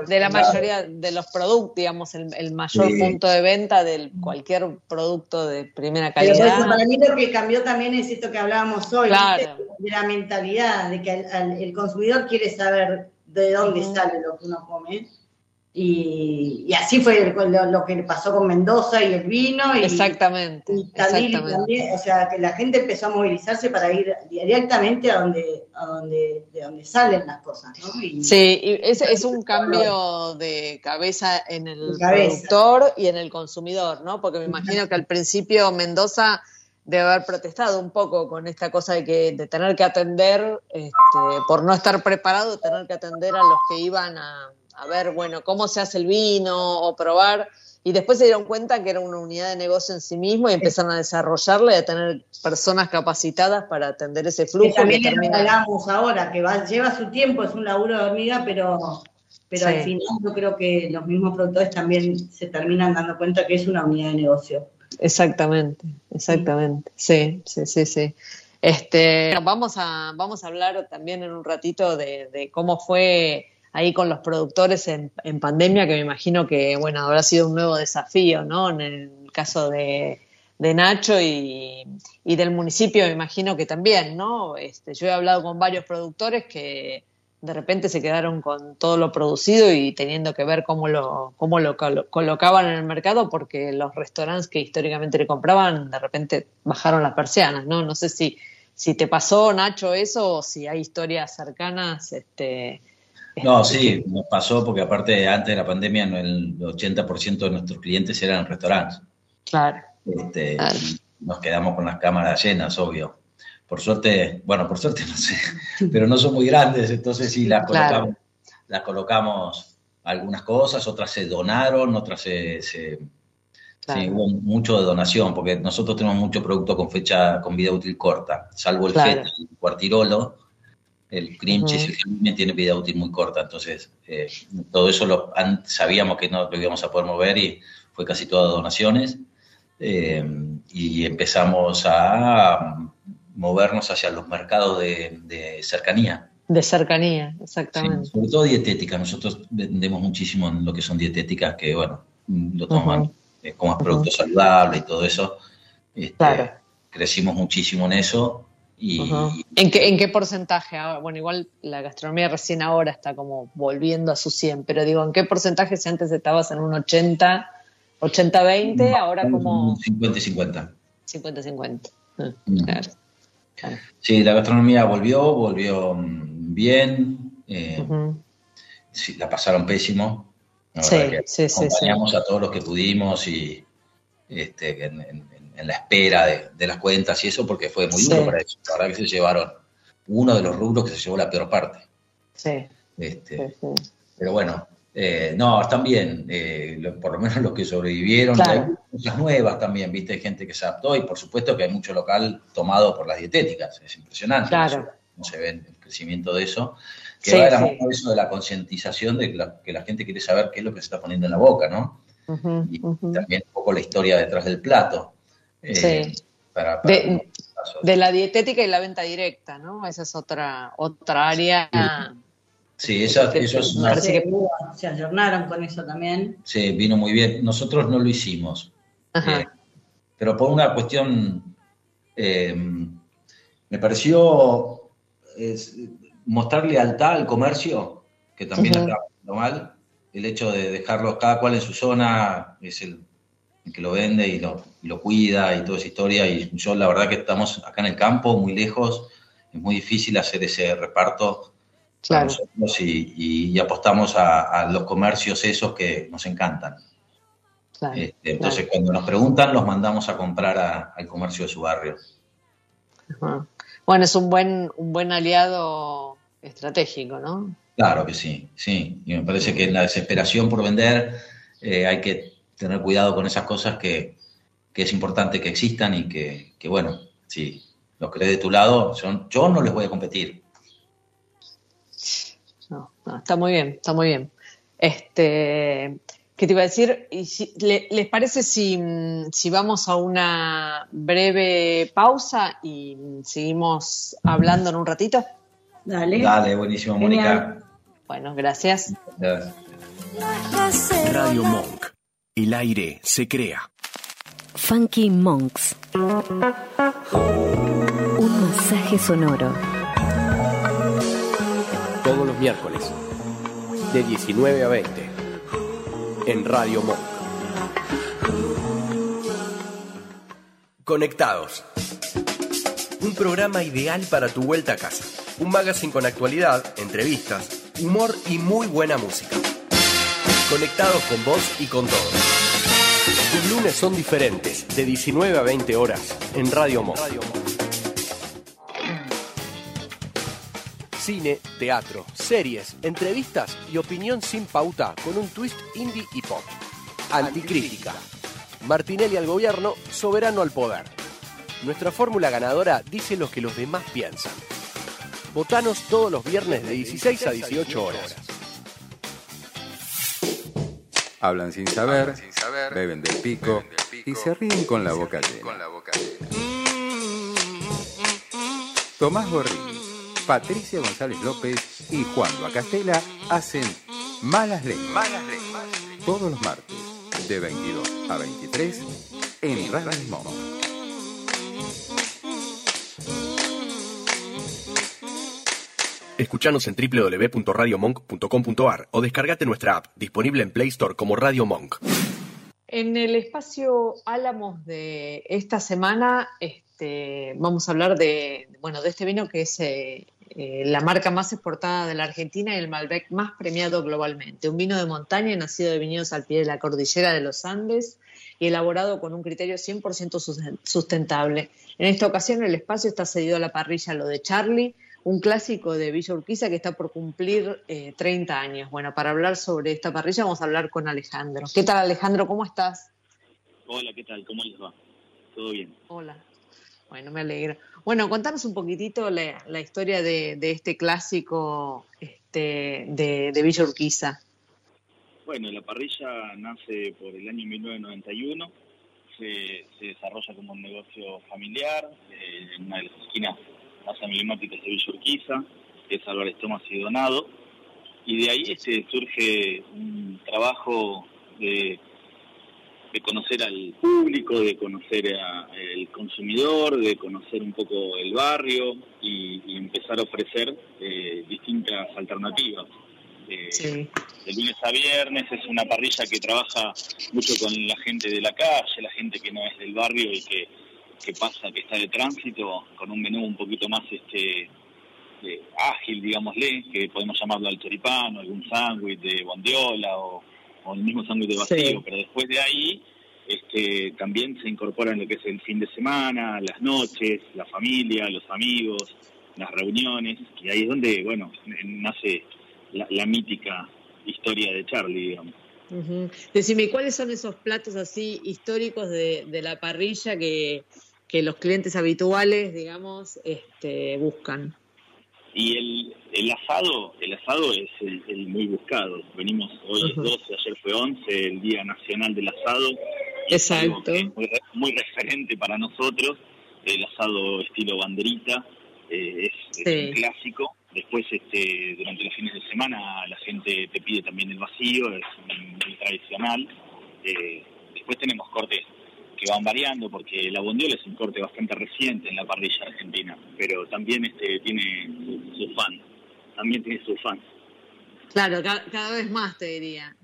de la mayoría de los productos, digamos, el, mayor punto de venta de cualquier producto de primera calidad. Pero para mí lo que cambió también es esto que hablábamos hoy, de la mentalidad, de que el consumidor quiere saber de dónde sale lo que uno come y, así fue lo, que pasó con Mendoza y el vino. Y, exactamente. Y también, o sea, que la gente empezó a movilizarse para ir directamente a donde, a donde, de donde salen las cosas. ¿no? sí, y es, es un cambio de cabeza en el productor y en el consumidor, ¿no? Porque me imagino que al principio Mendoza debe haber protestado un poco con esta cosa de que de tener que atender, este, por no estar preparado, tener que atender a los que iban a a ver, bueno, cómo se hace el vino o probar. Y después se dieron cuenta que era una unidad de negocio en sí mismo y empezaron a desarrollarla y a tener personas capacitadas para atender ese flujo. Que también que hablamos ahora, que lleva su tiempo, es un laburo de hormiga, pero, pero al final yo creo que los mismos productores también se terminan dando cuenta que es una unidad de negocio. Exactamente, exactamente. Sí, sí, sí, sí. Este, vamos a, vamos a hablar también en un ratito de, de cómo fue ahí con los productores en, pandemia, que me imagino que, bueno, habrá sido un nuevo desafío, ¿no? En el caso de, Nacho y, del municipio, me imagino que también, ¿no? Este, yo he hablado con varios productores que de repente se quedaron con todo lo producido y teniendo que ver cómo lo, cómo lo colocaban en el mercado porque los restaurantes que históricamente le compraban de repente bajaron las persianas, ¿no? No sé si, si te pasó, Nacho, eso o si hay historias cercanas, este, no, *laughs* sí, nos pasó porque aparte antes de la pandemia el 80% de nuestros clientes eran restaurantes. Claro. Este, nos quedamos con las cámaras llenas, obvio. Por suerte, bueno, por suerte *laughs* no sé, pero no son muy grandes, entonces sí las colocamos, las colocamos algunas cosas, otras se donaron, otras se, se Sí, hubo mucho de donación, porque nosotros tenemos mucho producto con fecha, con vida útil corta, salvo el claro. el cuartirolo, el cream cheese tiene vida útil muy corta, entonces eh, todo eso lo sabíamos que no lo íbamos a poder mover y fue casi todo donaciones. Eh, y empezamos a movernos hacia los mercados de, cercanía. De cercanía, exactamente. sobre todo dietética. Nosotros vendemos muchísimo en lo que son dietéticas, que bueno, lo toman como producto saludable y todo eso. Este, claro. Crecimos muchísimo en eso ¿En, qué, ¿En qué porcentaje? Ah, bueno, igual la gastronomía recién ahora está como volviendo a su 100, pero digo, ¿en qué porcentaje si antes estabas en un 80, 80-20, ahora como... 50-50. 50-50. Ah, mm. Sí, la gastronomía volvió, volvió mm, bien, eh, la pasaron pésimo. sí, sí, sí, acompañamos a todos los que pudimos y este, en, en la espera de, las cuentas y eso, porque fue muy duro para eso. La verdad que se llevaron uno de los rubros que se llevó la peor parte. Sí. Este, pero bueno, eh, no, están bien, eh, por lo menos los que sobrevivieron. Hay muchas nuevas también, viste, hay gente que se adaptó y por supuesto que hay mucho local tomado por las dietéticas, es impresionante. Claro. No se ve el crecimiento de eso. Que va de la mano eso de la concientización de que la, gente quiere saber qué es lo que se está poniendo en la boca, ¿no? y también un poco la historia detrás del plato. Eh, de, la dietética y la venta directa, ¿no? Esa es otra, otra área. Sí, eso, es una... Se, se ayornaron con eso también. Sí, vino muy bien. Nosotros no lo hicimos. Eh, pero por una cuestión, eh, me pareció mostrar lealtad al comercio, que también está mal. El hecho de dejarlos cada cual en su zona es el que lo vende y lo, lo, cuida y toda esa historia. Y yo la verdad que estamos acá en el campo, muy lejos, es muy difícil hacer ese reparto claro. y, apostamos a, los comercios esos que nos encantan. Este, entonces cuando nos preguntan los mandamos a comprar al comercio de su barrio. Bueno, es un buen, un buen aliado estratégico, ¿no? Claro que sí, sí. Y me parece que en la desesperación por vender eh, hay que tener cuidado con esas cosas que, es importante que existan y que, bueno, si los crees de tu lado, yo, yo no les voy a competir. No, no, está muy bien, está muy bien. Este, ¿Qué te iba a decir? Y ¿Les parece si, si, vamos a una breve pausa y seguimos hablando en un ratito? Dale. Dale, buenísimo, Mónica. Bueno, gracias. gracias. Radio Monk. El aire se crea. Funky Monks. Un masaje sonoro. Todos los miércoles, de 19 a 20 en Radio Monk. Conectados. Un programa ideal para tu vuelta a casa. Un magazine con actualidad, entrevistas, humor y muy buena música. Conectados con vos y con todos. Tus lunes son diferentes, de 19 a 20 horas, en Radio Monk. cine, teatro, series, entrevistas y opinión sin pauta con un twist indie y pop. Anticrítica. Martinelli al gobierno, soberano al poder. Nuestra fórmula ganadora dice lo que los demás piensan. Votanos todos los viernes de 16 a 18 horas. Hablan sin saber, beben del pico y se ríen con la boca llena. Tomás Gorri Patricia González López y Juan Castela hacen Malas Lenguas. Todos los martes, de 22 a 23, en Radio Monk. Escuchanos en www.radiomonk.com.ar o descargate nuestra app, disponible en Play Store como Radio Monk. En el espacio Álamos de esta semana este, vamos a hablar de, bueno, de este vino que es eh, eh, la marca más exportada de la Argentina y el Malbec más premiado globalmente. Un vino de montaña nacido de viñedos al pie de la cordillera de los Andes y elaborado con un criterio 100% sustentable. En esta ocasión el espacio está cedido a la parrilla Lo de Charlie, un clásico de Villa Urquiza que está por cumplir 30 eh, años. Bueno, para hablar sobre esta parrilla vamos a hablar con Alejandro. ¿Qué tal Alejandro? ¿Cómo estás? Hola, ¿qué tal? ¿Cómo les va? ¿Todo bien? Hola. Bueno, me alegro. Bueno, contanos un poquitito la, historia de, este clásico este, de, Villa Urquiza. Bueno, la parrilla nace por el año 1991, se, se desarrolla como un negocio familiar eh, en una de las esquinas más emblemáticas de Villa Urquiza, que es Álvarez Tomás y Donado, y de ahí este, surge un trabajo de de conocer al público, de conocer al consumidor, de conocer un poco el barrio y, empezar a ofrecer eh, distintas alternativas. Eh, de lunes a viernes es una parrilla que trabaja mucho con la gente de la calle, la gente que no es del barrio y que, pasa, que está de tránsito, con un menú un poquito más este eh, ágil, digámosle, que podemos llamarlo al choripano, algún sándwich de bondiola o o el mismo sándwich de vacío, pero después de ahí este, también se incorpora en lo que es el fin de semana, las noches, la familia, los amigos, las reuniones, y ahí es donde, bueno, nace la, mítica historia de Charlie, digamos. Decime, ¿cuáles son esos platos así históricos de, la parrilla que, que, los clientes habituales, digamos, este, buscan? Y el, el asado, el asado es el, muy buscado. Venimos hoy es 12, ayer fue 11, el Día Nacional del Asado. Exacto. muy, referente para nosotros, el asado estilo banderita, eh, es, un clásico. Después, este, durante los fines de semana, la gente te pide también el vacío, es muy, tradicional. Eh, después tenemos cortes que van variando porque la bondiola es un corte bastante reciente en la parrilla argentina, pero también este tiene su, fan, también tiene su fan. Claro, cada, vez más te diría.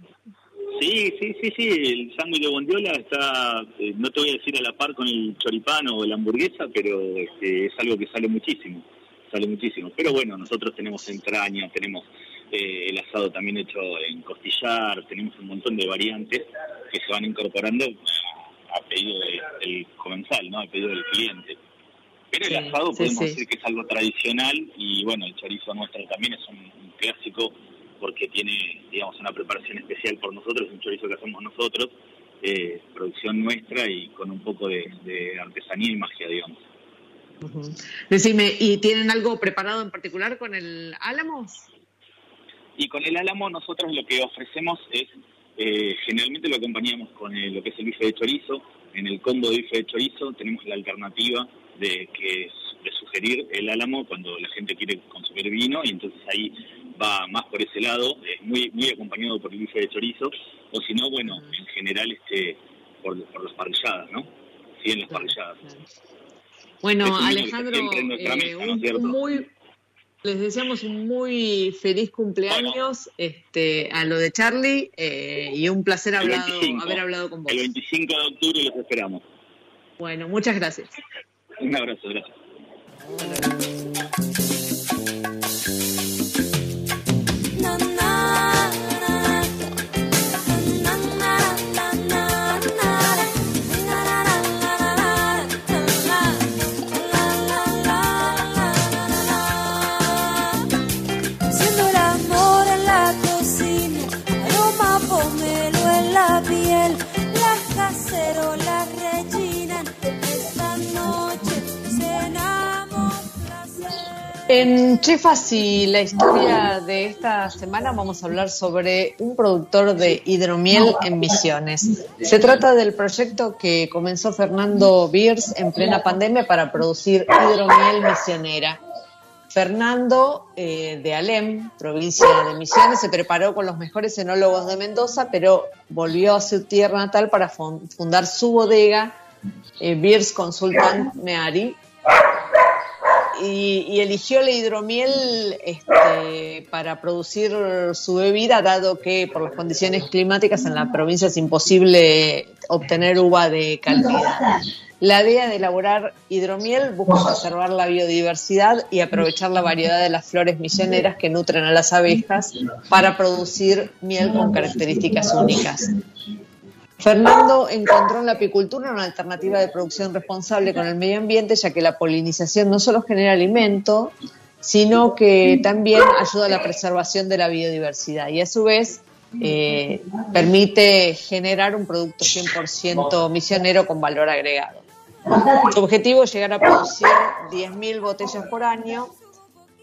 Sí, sí, sí, sí, el sándwich de bondiola está, eh, no te voy a decir a la par con el choripano o la hamburguesa, pero este, es algo que sale muchísimo, sale muchísimo. Pero bueno, nosotros tenemos entraña, tenemos eh, el asado también hecho en costillar, tenemos un montón de variantes que se van incorporando a pedido del comensal, ¿no? A pedido del cliente. Pero el Sí, asado podemos sí. decir que es algo tradicional y bueno, el chorizo nuestro también es un, un clásico porque tiene, digamos, una preparación especial por nosotros, un chorizo que hacemos nosotros, eh, producción nuestra y con un poco de, de artesanía y magia, digamos. Ujú. Decime, ¿y tienen algo preparado en particular con el álamo? Y con el álamo nosotros lo que ofrecemos es, eh, generalmente lo acompañamos con el- lo que es el bife de chorizo. En el combo de bife de chorizo tenemos la alternativa de que de sugerir el álamo cuando la gente quiere consumir vino y entonces ahí va más por ese lado, es muy muy acompañado por el bife de chorizo, o si no, bueno, en general este por, por las parrilladas, ¿no? Sí, en las parrilladas. Bueno, Alejandro, eh, mesa, muy, les deseamos un muy feliz cumpleaños este, a lo de Charlie eh, y un placer El hablado, 25. haber hablado con vos. El 25 de octubre los esperamos. Bueno, muchas gracias. Un abrazo, gracias. En Chefas y la historia de esta semana vamos a hablar sobre un productor de hidromiel en Misiones. Se trata del proyecto que comenzó Fernando Beers en plena pandemia para producir hidromiel misionera. Fernando eh, de Alem, provincia de Misiones, se preparó con los mejores enólogos de Mendoza, pero volvió a su tierra natal para fun- fundar su bodega, eh, Beers Consultant Meari, y, y eligió la hidromiel este, para producir su bebida, dado que por las condiciones climáticas en la provincia es imposible obtener uva de calidad. La idea de elaborar hidromiel busca preservar la biodiversidad y aprovechar la variedad de las flores misioneras que nutren a las abejas para producir miel con características únicas. Fernando encontró en la apicultura una alternativa de producción responsable con el medio ambiente, ya que la polinización no solo genera alimento, sino que también ayuda a la preservación de la biodiversidad y a su vez eh, permite generar un producto 100% misionero con valor agregado. Su objetivo es llegar a producir 10.000 botellas por año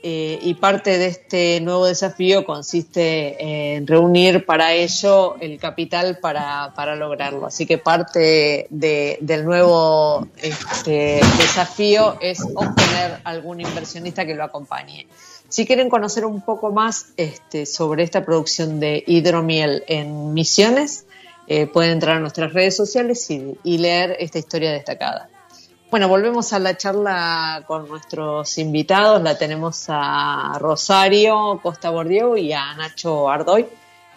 eh, y parte de este nuevo desafío consiste en reunir para ello el capital para, para lograrlo. Así que parte de- del nuevo este, desafío es obtener algún inversionista que lo acompañe. Si quieren conocer un poco más este, sobre esta producción de hidromiel en Misiones, eh, pueden entrar a nuestras redes sociales y leer esta historia destacada. Bueno, volvemos a la charla con nuestros invitados. La tenemos a Rosario Costa Bordiego y a Nacho Ardoy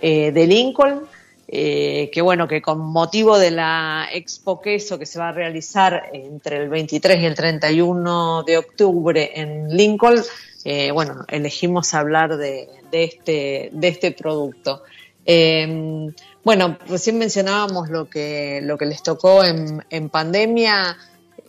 eh, de Lincoln. eh, que bueno, que con motivo de la Expo Queso que se va a realizar entre el 23 y el 31 de octubre en Lincoln, eh, bueno, elegimos hablar de, de este, de este producto. Eh, bueno, recién mencionábamos lo que, lo que les tocó en, en pandemia.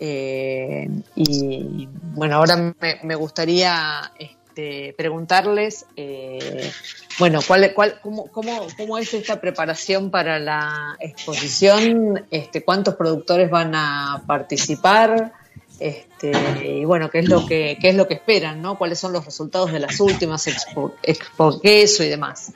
Eh, y bueno, ahora me, me gustaría este, preguntarles, eh, bueno, ¿cuál, cuál, cómo, cómo, cómo es esta preparación para la exposición? Este, ¿Cuántos productores van a participar? Este, y bueno, ¿qué es lo que, qué es lo que esperan, ¿no? ¿Cuáles son los resultados de las últimas expo, expo queso y demás?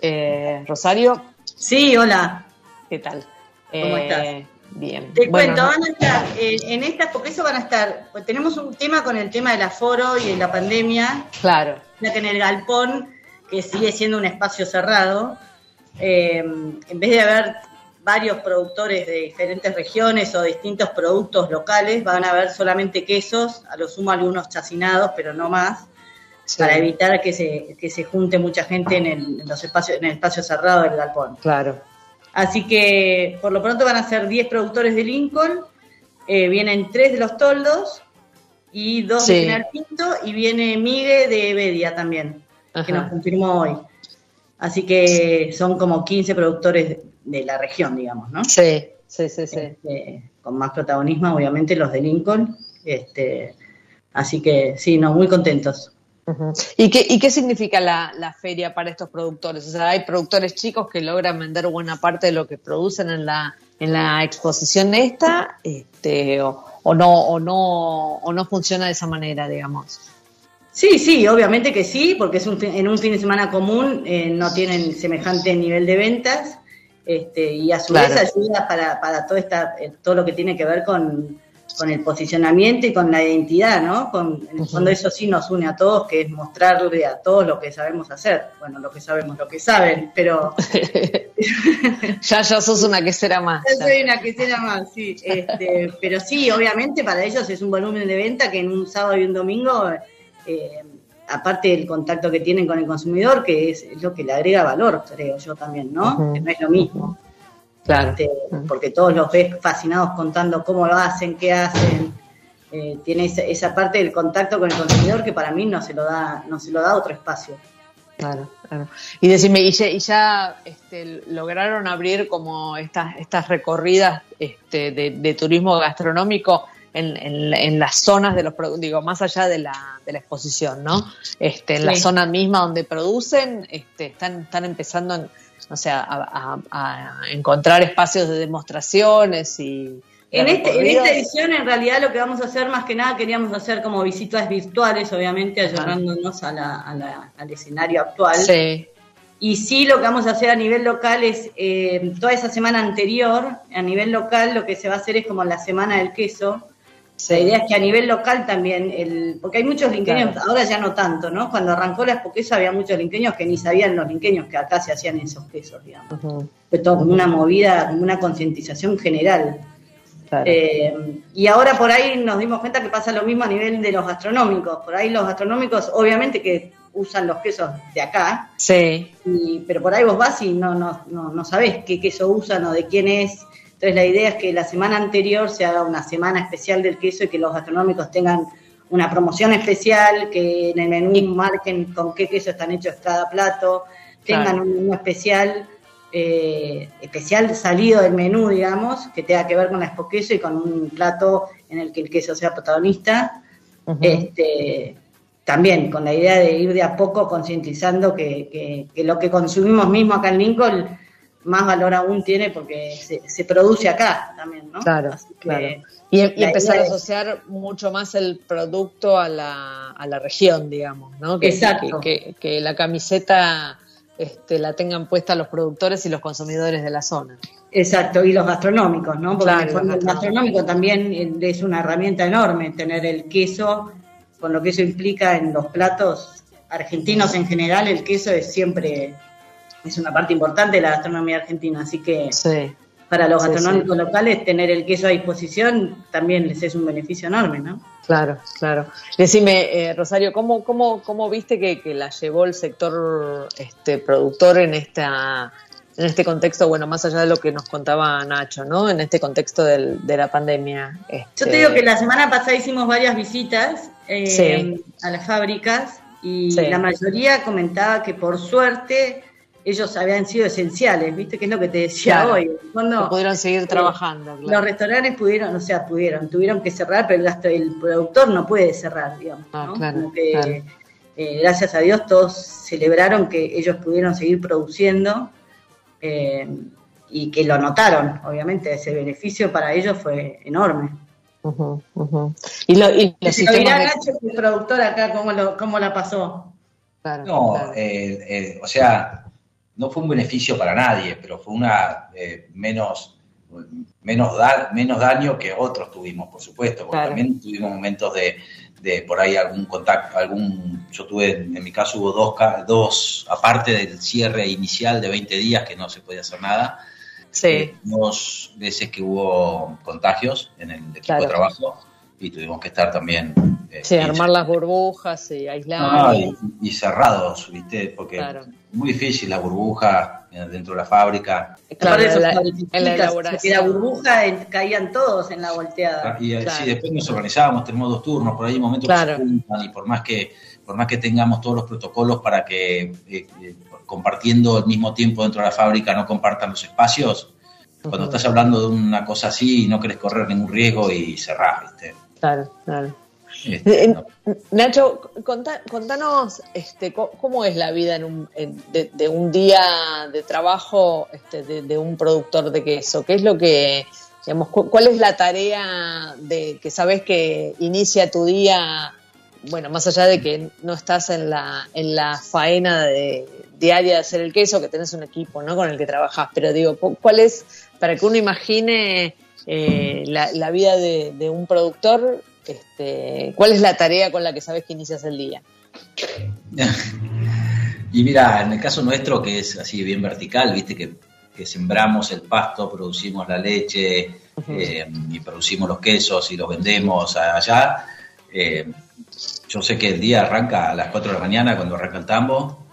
Eh, Rosario, Sí, hola. ¿qué tal? ¿Cómo estás? Bien. Te Bueno, cuento, van a estar, en esta, porque eso van a estar, pues tenemos un tema con el tema del aforo y de la pandemia, Claro, ya que en el galpón, que sigue siendo un espacio cerrado, eh, en vez de haber varios productores de diferentes regiones o distintos productos locales, van a haber solamente quesos, a lo sumo algunos chacinados, pero no más, sí, para evitar que se, que se junte mucha gente en el, en los espacios, en el espacio cerrado del galpón. claro. Así que por lo pronto van a ser 10 productores de Lincoln, eh, vienen 3 de los toldos y 2 Sí. de General Pinto y viene Mire de Bedia también, que nos confirmó hoy. Así que son como 15 productores de, de la región, digamos, ¿no? Sí, sí, sí, sí. Este, con más protagonismo, obviamente, los de Lincoln. Este, así que sí, no, muy contentos. ¿Y qué, ¿Y qué significa la, la, feria para estos productores? O sea, hay productores chicos que logran vender buena parte de lo que producen en la, en la exposición esta, este, o, o, no, o no, o no funciona de esa manera, digamos. Sí, sí, obviamente que sí, porque es un, en un fin de semana común eh, no tienen semejante nivel de ventas este, y a su vez ayuda para, para todo, esta, eh, todo lo que tiene que ver con, con el posicionamiento y con la identidad, ¿no? Con, en el fondo eso sí nos une a todos, que es mostrarle a todos lo que sabemos hacer. Bueno, lo que sabemos, lo que saben, pero... *laughs* ya, ya sos una quesera más. Ya, soy una quesera más, sí. Este, pero sí, obviamente para ellos es un volumen de venta que en un sábado y un domingo, eh, aparte del contacto que tienen con el consumidor, que es lo que le agrega valor, creo yo también, ¿no? Que no es lo mismo. Claro. Este, porque todos los ves fascinados contando cómo lo hacen, qué hacen. Eh, tiene esa, esa, parte del contacto con el consumidor que para mí no se lo da, no se lo da otro espacio. Claro, claro. Y decime, ¿y ya, y ya este, lograron abrir como estas, estas recorridas este, de, de, turismo gastronómico en, en, en, las zonas de los digo, más allá de la, de la exposición, ¿no? Este, en sí. la zona misma donde producen, este, están, están empezando en o sea, a, a, a, encontrar espacios de demostraciones y... En, este, en, esta edición, en realidad, lo que vamos a hacer, más que nada, queríamos hacer como visitas virtuales, obviamente, ayudándonos a la, a la, al escenario actual. Sí. Y sí, lo que vamos a hacer a nivel local es, eh, toda esa semana anterior, a nivel local, lo que se va a hacer es como la semana del queso. La idea es que a nivel local también, el, porque hay muchos linqueños, claro. ahora ya no tanto, ¿no? Cuando arrancó la espoquesa había muchos linqueños que ni sabían los linqueños que acá se hacían esos quesos, digamos. Uh -huh. Fue todo como una movida, como una concientización general. Claro. Eh, y ahora por ahí nos dimos cuenta que pasa lo mismo a nivel de los gastronómicos. Por ahí los gastronómicos, obviamente que usan los quesos de acá. Sí. Y, pero por ahí vos vas y no, no, no, no sabés qué queso usan o de quién es entonces la idea es que la semana anterior se haga una semana especial del queso y que los gastronómicos tengan una promoción especial, que en el menú marquen con qué queso están hechos cada plato, tengan claro. un menú especial, eh, especial salido del menú, digamos, que tenga que ver con la expo queso y con un plato en el que el queso sea protagonista. Uh -huh. este, también con la idea de ir de a poco concientizando que, que, que, lo que consumimos mismo acá en Lincoln más valor aún tiene porque se, se produce acá también, ¿no? Claro, que, claro. Y, y empezar a asociar mucho más el producto a la, a la región, digamos, ¿no? Que, Exacto. Que, que, la camiseta este, la tengan puesta los productores y los consumidores de la zona. Exacto, y los gastronómicos, ¿no? Porque claro, el, gastronómico también es una herramienta enorme tener el queso, con lo que eso implica en los platos argentinos en general, el queso es siempre es una parte importante de la gastronomía argentina, así que sí. para los gastronómicos sí, sí. locales tener el queso a disposición también les es un beneficio enorme, ¿no? Claro, claro. Decime, eh, Rosario, ¿cómo, cómo, ¿cómo viste que, que, la llevó el sector este, productor en esta en este contexto, bueno, más allá de lo que nos contaba Nacho, ¿no? En este contexto del, de la pandemia. Este... Yo te digo que la semana pasada hicimos varias visitas eh, a las fábricas y la mayoría comentaba que por suerte ellos habían sido esenciales, ¿viste? Que es lo que te decía claro, hoy. Cuando, pudieron seguir trabajando. Claro. Los restaurantes pudieron, o sea, pudieron, tuvieron que cerrar, pero el, el productor no puede cerrar, digamos. Ah, ¿no? claro, Como que, claro. Eh, gracias a Dios, todos celebraron que ellos pudieron seguir produciendo eh, y que lo notaron, obviamente, ese beneficio para ellos fue enorme. Uh -huh, uh -huh. Y, lo, y los si sistemas de... Nacho, el productor acá, ¿cómo, lo, cómo la pasó? Claro, no, claro. Eh, eh, o sea, no fue un beneficio para nadie, pero fue una eh, menos, menos, da, menos daño que otros tuvimos, por supuesto, porque claro. también tuvimos momentos de, de, por ahí algún contacto, algún, yo tuve, en mi caso hubo dos, dos, aparte del cierre inicial de 20 días que no se podía hacer nada, sí. eh, dos veces que hubo contagios en el equipo claro. de trabajo y tuvimos que estar también eh, sí, armar las burbujas y aislar. No, y, y, cerrados, ¿viste? Porque claro. Muy difícil la burbuja dentro de la fábrica. Claro, eso, la, en la elaboración. la burbuja caían todos en la volteada. Y claro. sí, después nos organizábamos, tenemos dos turnos, por ahí hay momentos claro. que se juntan y por más que, por más que tengamos todos los protocolos para que eh, eh, compartiendo el mismo tiempo dentro de la fábrica no compartan los espacios, cuando estás hablando de una cosa así, no querés correr ningún riesgo y cerrás, ¿viste? Claro, claro. Este, Eh, no. Nacho, contá- contanos este, cómo es la vida en un, en- de, de un día de trabajo este, de, de un productor de queso. ¿Qué es lo que, digamos, cu- cuál es la tarea de que sabes que inicia tu día? Bueno, más allá de que no estás en la, en la faena de- diaria de hacer el queso, que tenés un equipo ¿no? con el que trabajas, pero digo, cu- ¿cuál es, para que uno imagine eh, la, la vida de, de un productor, este, cuál es la tarea con la que sabes que inicias el día? *laughs* Y mira, en el caso nuestro, que es así bien vertical, viste que, que sembramos el pasto, producimos la leche eh, y producimos los quesos y los vendemos allá. eh, yo sé que el día arranca a las 4 de la mañana cuando arranca el tambo.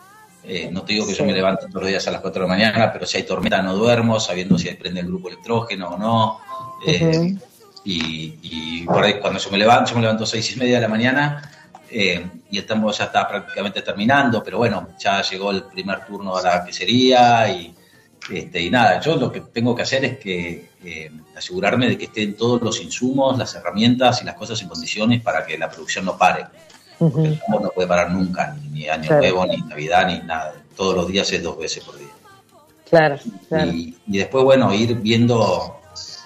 Eh, no te digo que yo me levanto todos los días a las 4 de la mañana, pero si hay tormenta no duermo, sabiendo si prende el grupo electrógeno o no. Ujú. Y, y por ahí cuando yo me levanto, yo me levanto a seis y media de la mañana eh, y el tambo ya está prácticamente terminando, pero bueno, ya llegó el primer turno a la quesería y, este, y nada, yo lo que tengo que hacer es que eh, asegurarme de que estén todos los insumos, las herramientas y las cosas en condiciones para que la producción no pare. Porque el tambo no puede parar nunca, ni, ni año Claro. nuevo, ni Navidad, ni nada. Todos los días es dos veces por día. Claro, claro. Y, y después, bueno, ir viendo,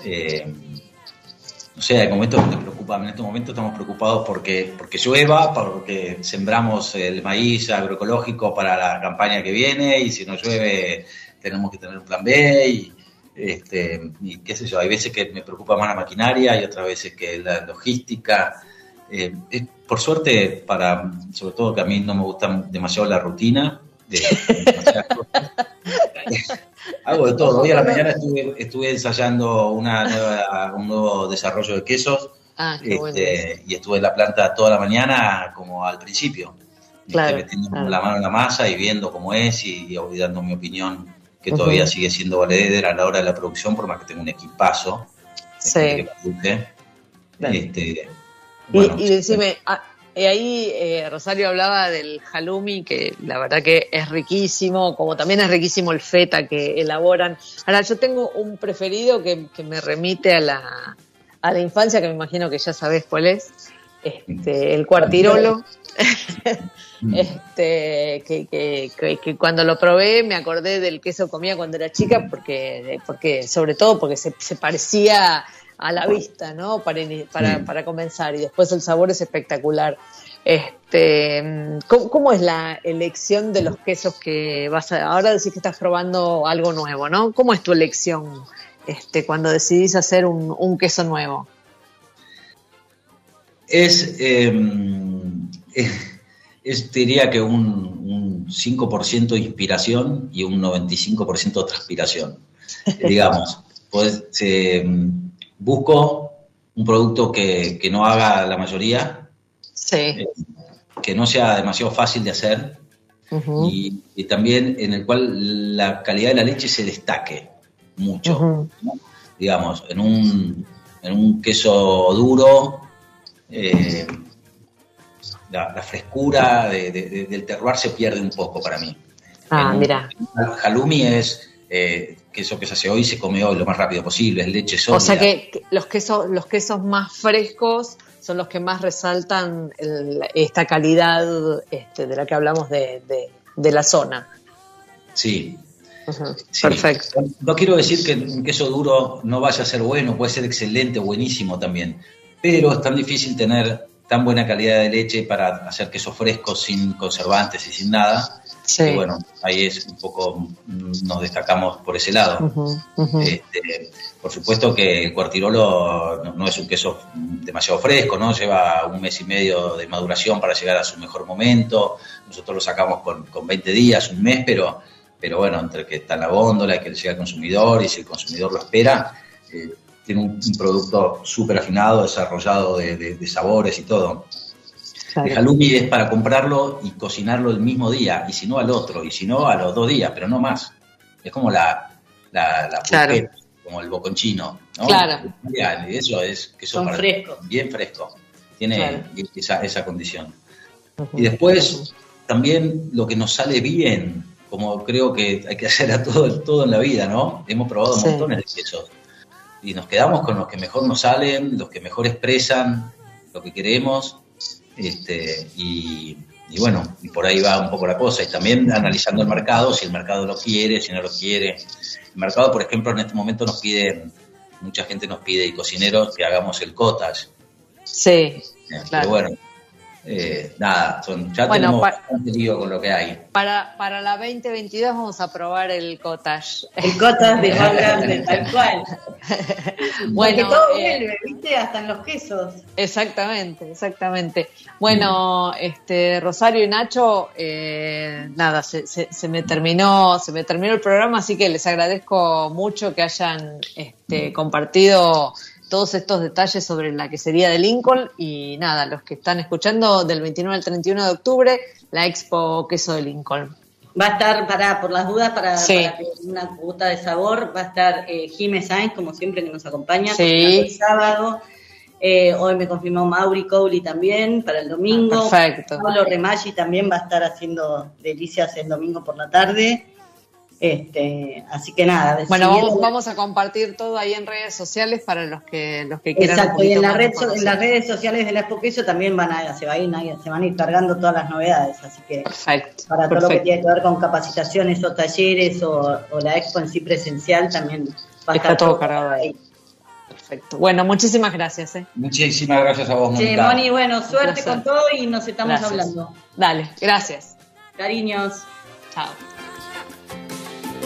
eh, no sé, hay momentos que te preocupan, en este momento estamos preocupados porque, porque llueva, porque sembramos el maíz agroecológico para la campaña que viene y si no llueve tenemos que tener un plan B y, este, y qué sé yo, hay veces que me preocupa más la maquinaria y otras veces que la logística. Eh, por suerte, para, sobre todo que a mí no me gusta demasiado la rutina, de, cosas. *laughs* Hago de todo. Hoy a la mañana estuve, estuve ensayando una nueva, un nuevo desarrollo de quesos Ah, qué bueno. este, y estuve en la planta toda la mañana como al principio. Este, Claro, metiendo claro. la mano en la masa y viendo cómo es y, y dando mi opinión, que Ujú. todavía sigue siendo valedera a la hora de la producción, por más que tengo un equipazo. Sí. gente que produce. Claro. Este, Y, bueno, y decime, eh, ahí eh, Rosario hablaba del halloumi, que la verdad que es riquísimo, como también es riquísimo el feta que elaboran. Ahora, yo tengo un preferido que, que me remite a la, a la infancia, que me imagino que ya sabés cuál es, este, el cuartirolo. mm, *laughs* este, que, que, que- que cuando lo probé me acordé del queso que comía cuando era chica, porque, porque sobre todo porque se, se parecía a la vista, ¿no? Para, para, Sí. para comenzar, y después el sabor es espectacular. Este, ¿cómo, cómo es la elección de los quesos que vas a... Ahora decís que estás probando algo nuevo, ¿no? ¿Cómo es tu elección este, cuando decidís hacer un, un queso nuevo? Es, eh, es, es, diría que un, un 5% inspiración y un 95% transpiración. Digamos, *laughs* pues eh, busco un producto que, que, no haga la mayoría, sí. eh, que no sea demasiado fácil de hacer uh -huh. y, y, también en el cual la calidad de la leche se destaque mucho. Uh -huh. ¿no? Digamos, en un, en un queso duro eh, la, la, frescura de, de, de, del terroir se pierde un poco para mí. Ah, mira. Halloumi es eh, queso que se hace hoy se come hoy lo más rápido posible, es leche sólida. O sea que, los, quesos, los quesos más frescos son los que más resaltan el, esta calidad este, de la que hablamos de, de la zona. Sí. Uh -huh. sí. Perfecto. No quiero decir que un queso duro no vaya a ser bueno, puede ser excelente, buenísimo también pero es tan difícil tener tan buena calidad de leche para hacer quesos frescos sin conservantes y sin nada. Sí. Y bueno, ahí es un poco, nos destacamos por ese lado. Uh -huh, uh -huh. Este, por supuesto que el cuartirolo no, no, es un queso demasiado fresco, ¿no? Lleva un mes y medio de maduración para llegar a su mejor momento. Nosotros lo sacamos con, con 20 días, un mes, pero, pero bueno, entre que está en la góndola y que llega al consumidor y si el consumidor lo espera, eh, tiene un, un producto súper afinado, desarrollado de, de, de, sabores y todo. Claro. El halloumi es para comprarlo y cocinarlo el mismo día, y si no al otro, y si no a los dos días, pero no más. Es como la, la, la claro. pulqueta, como el boconchino, ¿no? Claro. Eso es que son frescos. Bien fresco. Tiene claro. esa, esa, condición. Uh -huh. Y después, también lo que nos sale bien como creo que hay que hacer a todo, todo en la vida, ¿no? Hemos probado Sí. montones de quesos y nos quedamos con los que mejor nos salen, los que mejor expresan lo que queremos, este, y, y bueno, y por ahí va un poco la cosa. Y también analizando el mercado, si el mercado lo quiere, si no lo quiere. El mercado, por ejemplo, en este momento nos piden, mucha gente nos pide, y cocineros, que hagamos el cottage. Sí, Eh, Claro. Pero bueno, eh, nada, son, ya Bueno, tenemos pa- bastante lío con lo que hay. para, para la 2022 vamos a probar el cottage. El cotas de Juan *laughs* Grande, tal cual. Bueno, Porque todo eh, vuelve, ¿viste? Hasta en los quesos. Exactamente, exactamente. Bueno, este Rosario y Nacho, eh, nada, se, se- se me terminó, se me terminó el programa, así que les agradezco mucho que hayan este, compartido todos estos detalles sobre la quesería de Lincoln y nada, los que están escuchando del 29 al 31 de octubre, la Expo Queso de Lincoln. Va a estar, para, por las dudas, para, Sí. para una cuota de sabor, va a estar eh, Jime Sainz, como siempre, que nos acompaña, Sí. el sábado. Eh, hoy me confirmó Mauri Cowley también para el domingo. Ah, perfecto. Pablo Remaggi también va a estar haciendo delicias el domingo por la tarde. Este, así que nada. Bueno, vamos, la- vamos a compartir todo ahí en redes sociales para los que los que quieran. Exacto, y en, la red, en las redes sociales de la Expo Queso también van a, se, va a ir, se van a ir cargando todas las novedades, así que Perfecto. para todo lo que tiene que ver con capacitaciones o talleres o, o la expo en sí presencial también va a Está estar todo cargado ahí. ahí. Perfecto. Bueno, muchísimas gracias. ¿eh? Muchísimas gracias a vos, Sí, Mónica. Moni, bueno, suerte con todo y nos estamos Gracias. hablando. Dale, gracias. Cariños. Chao.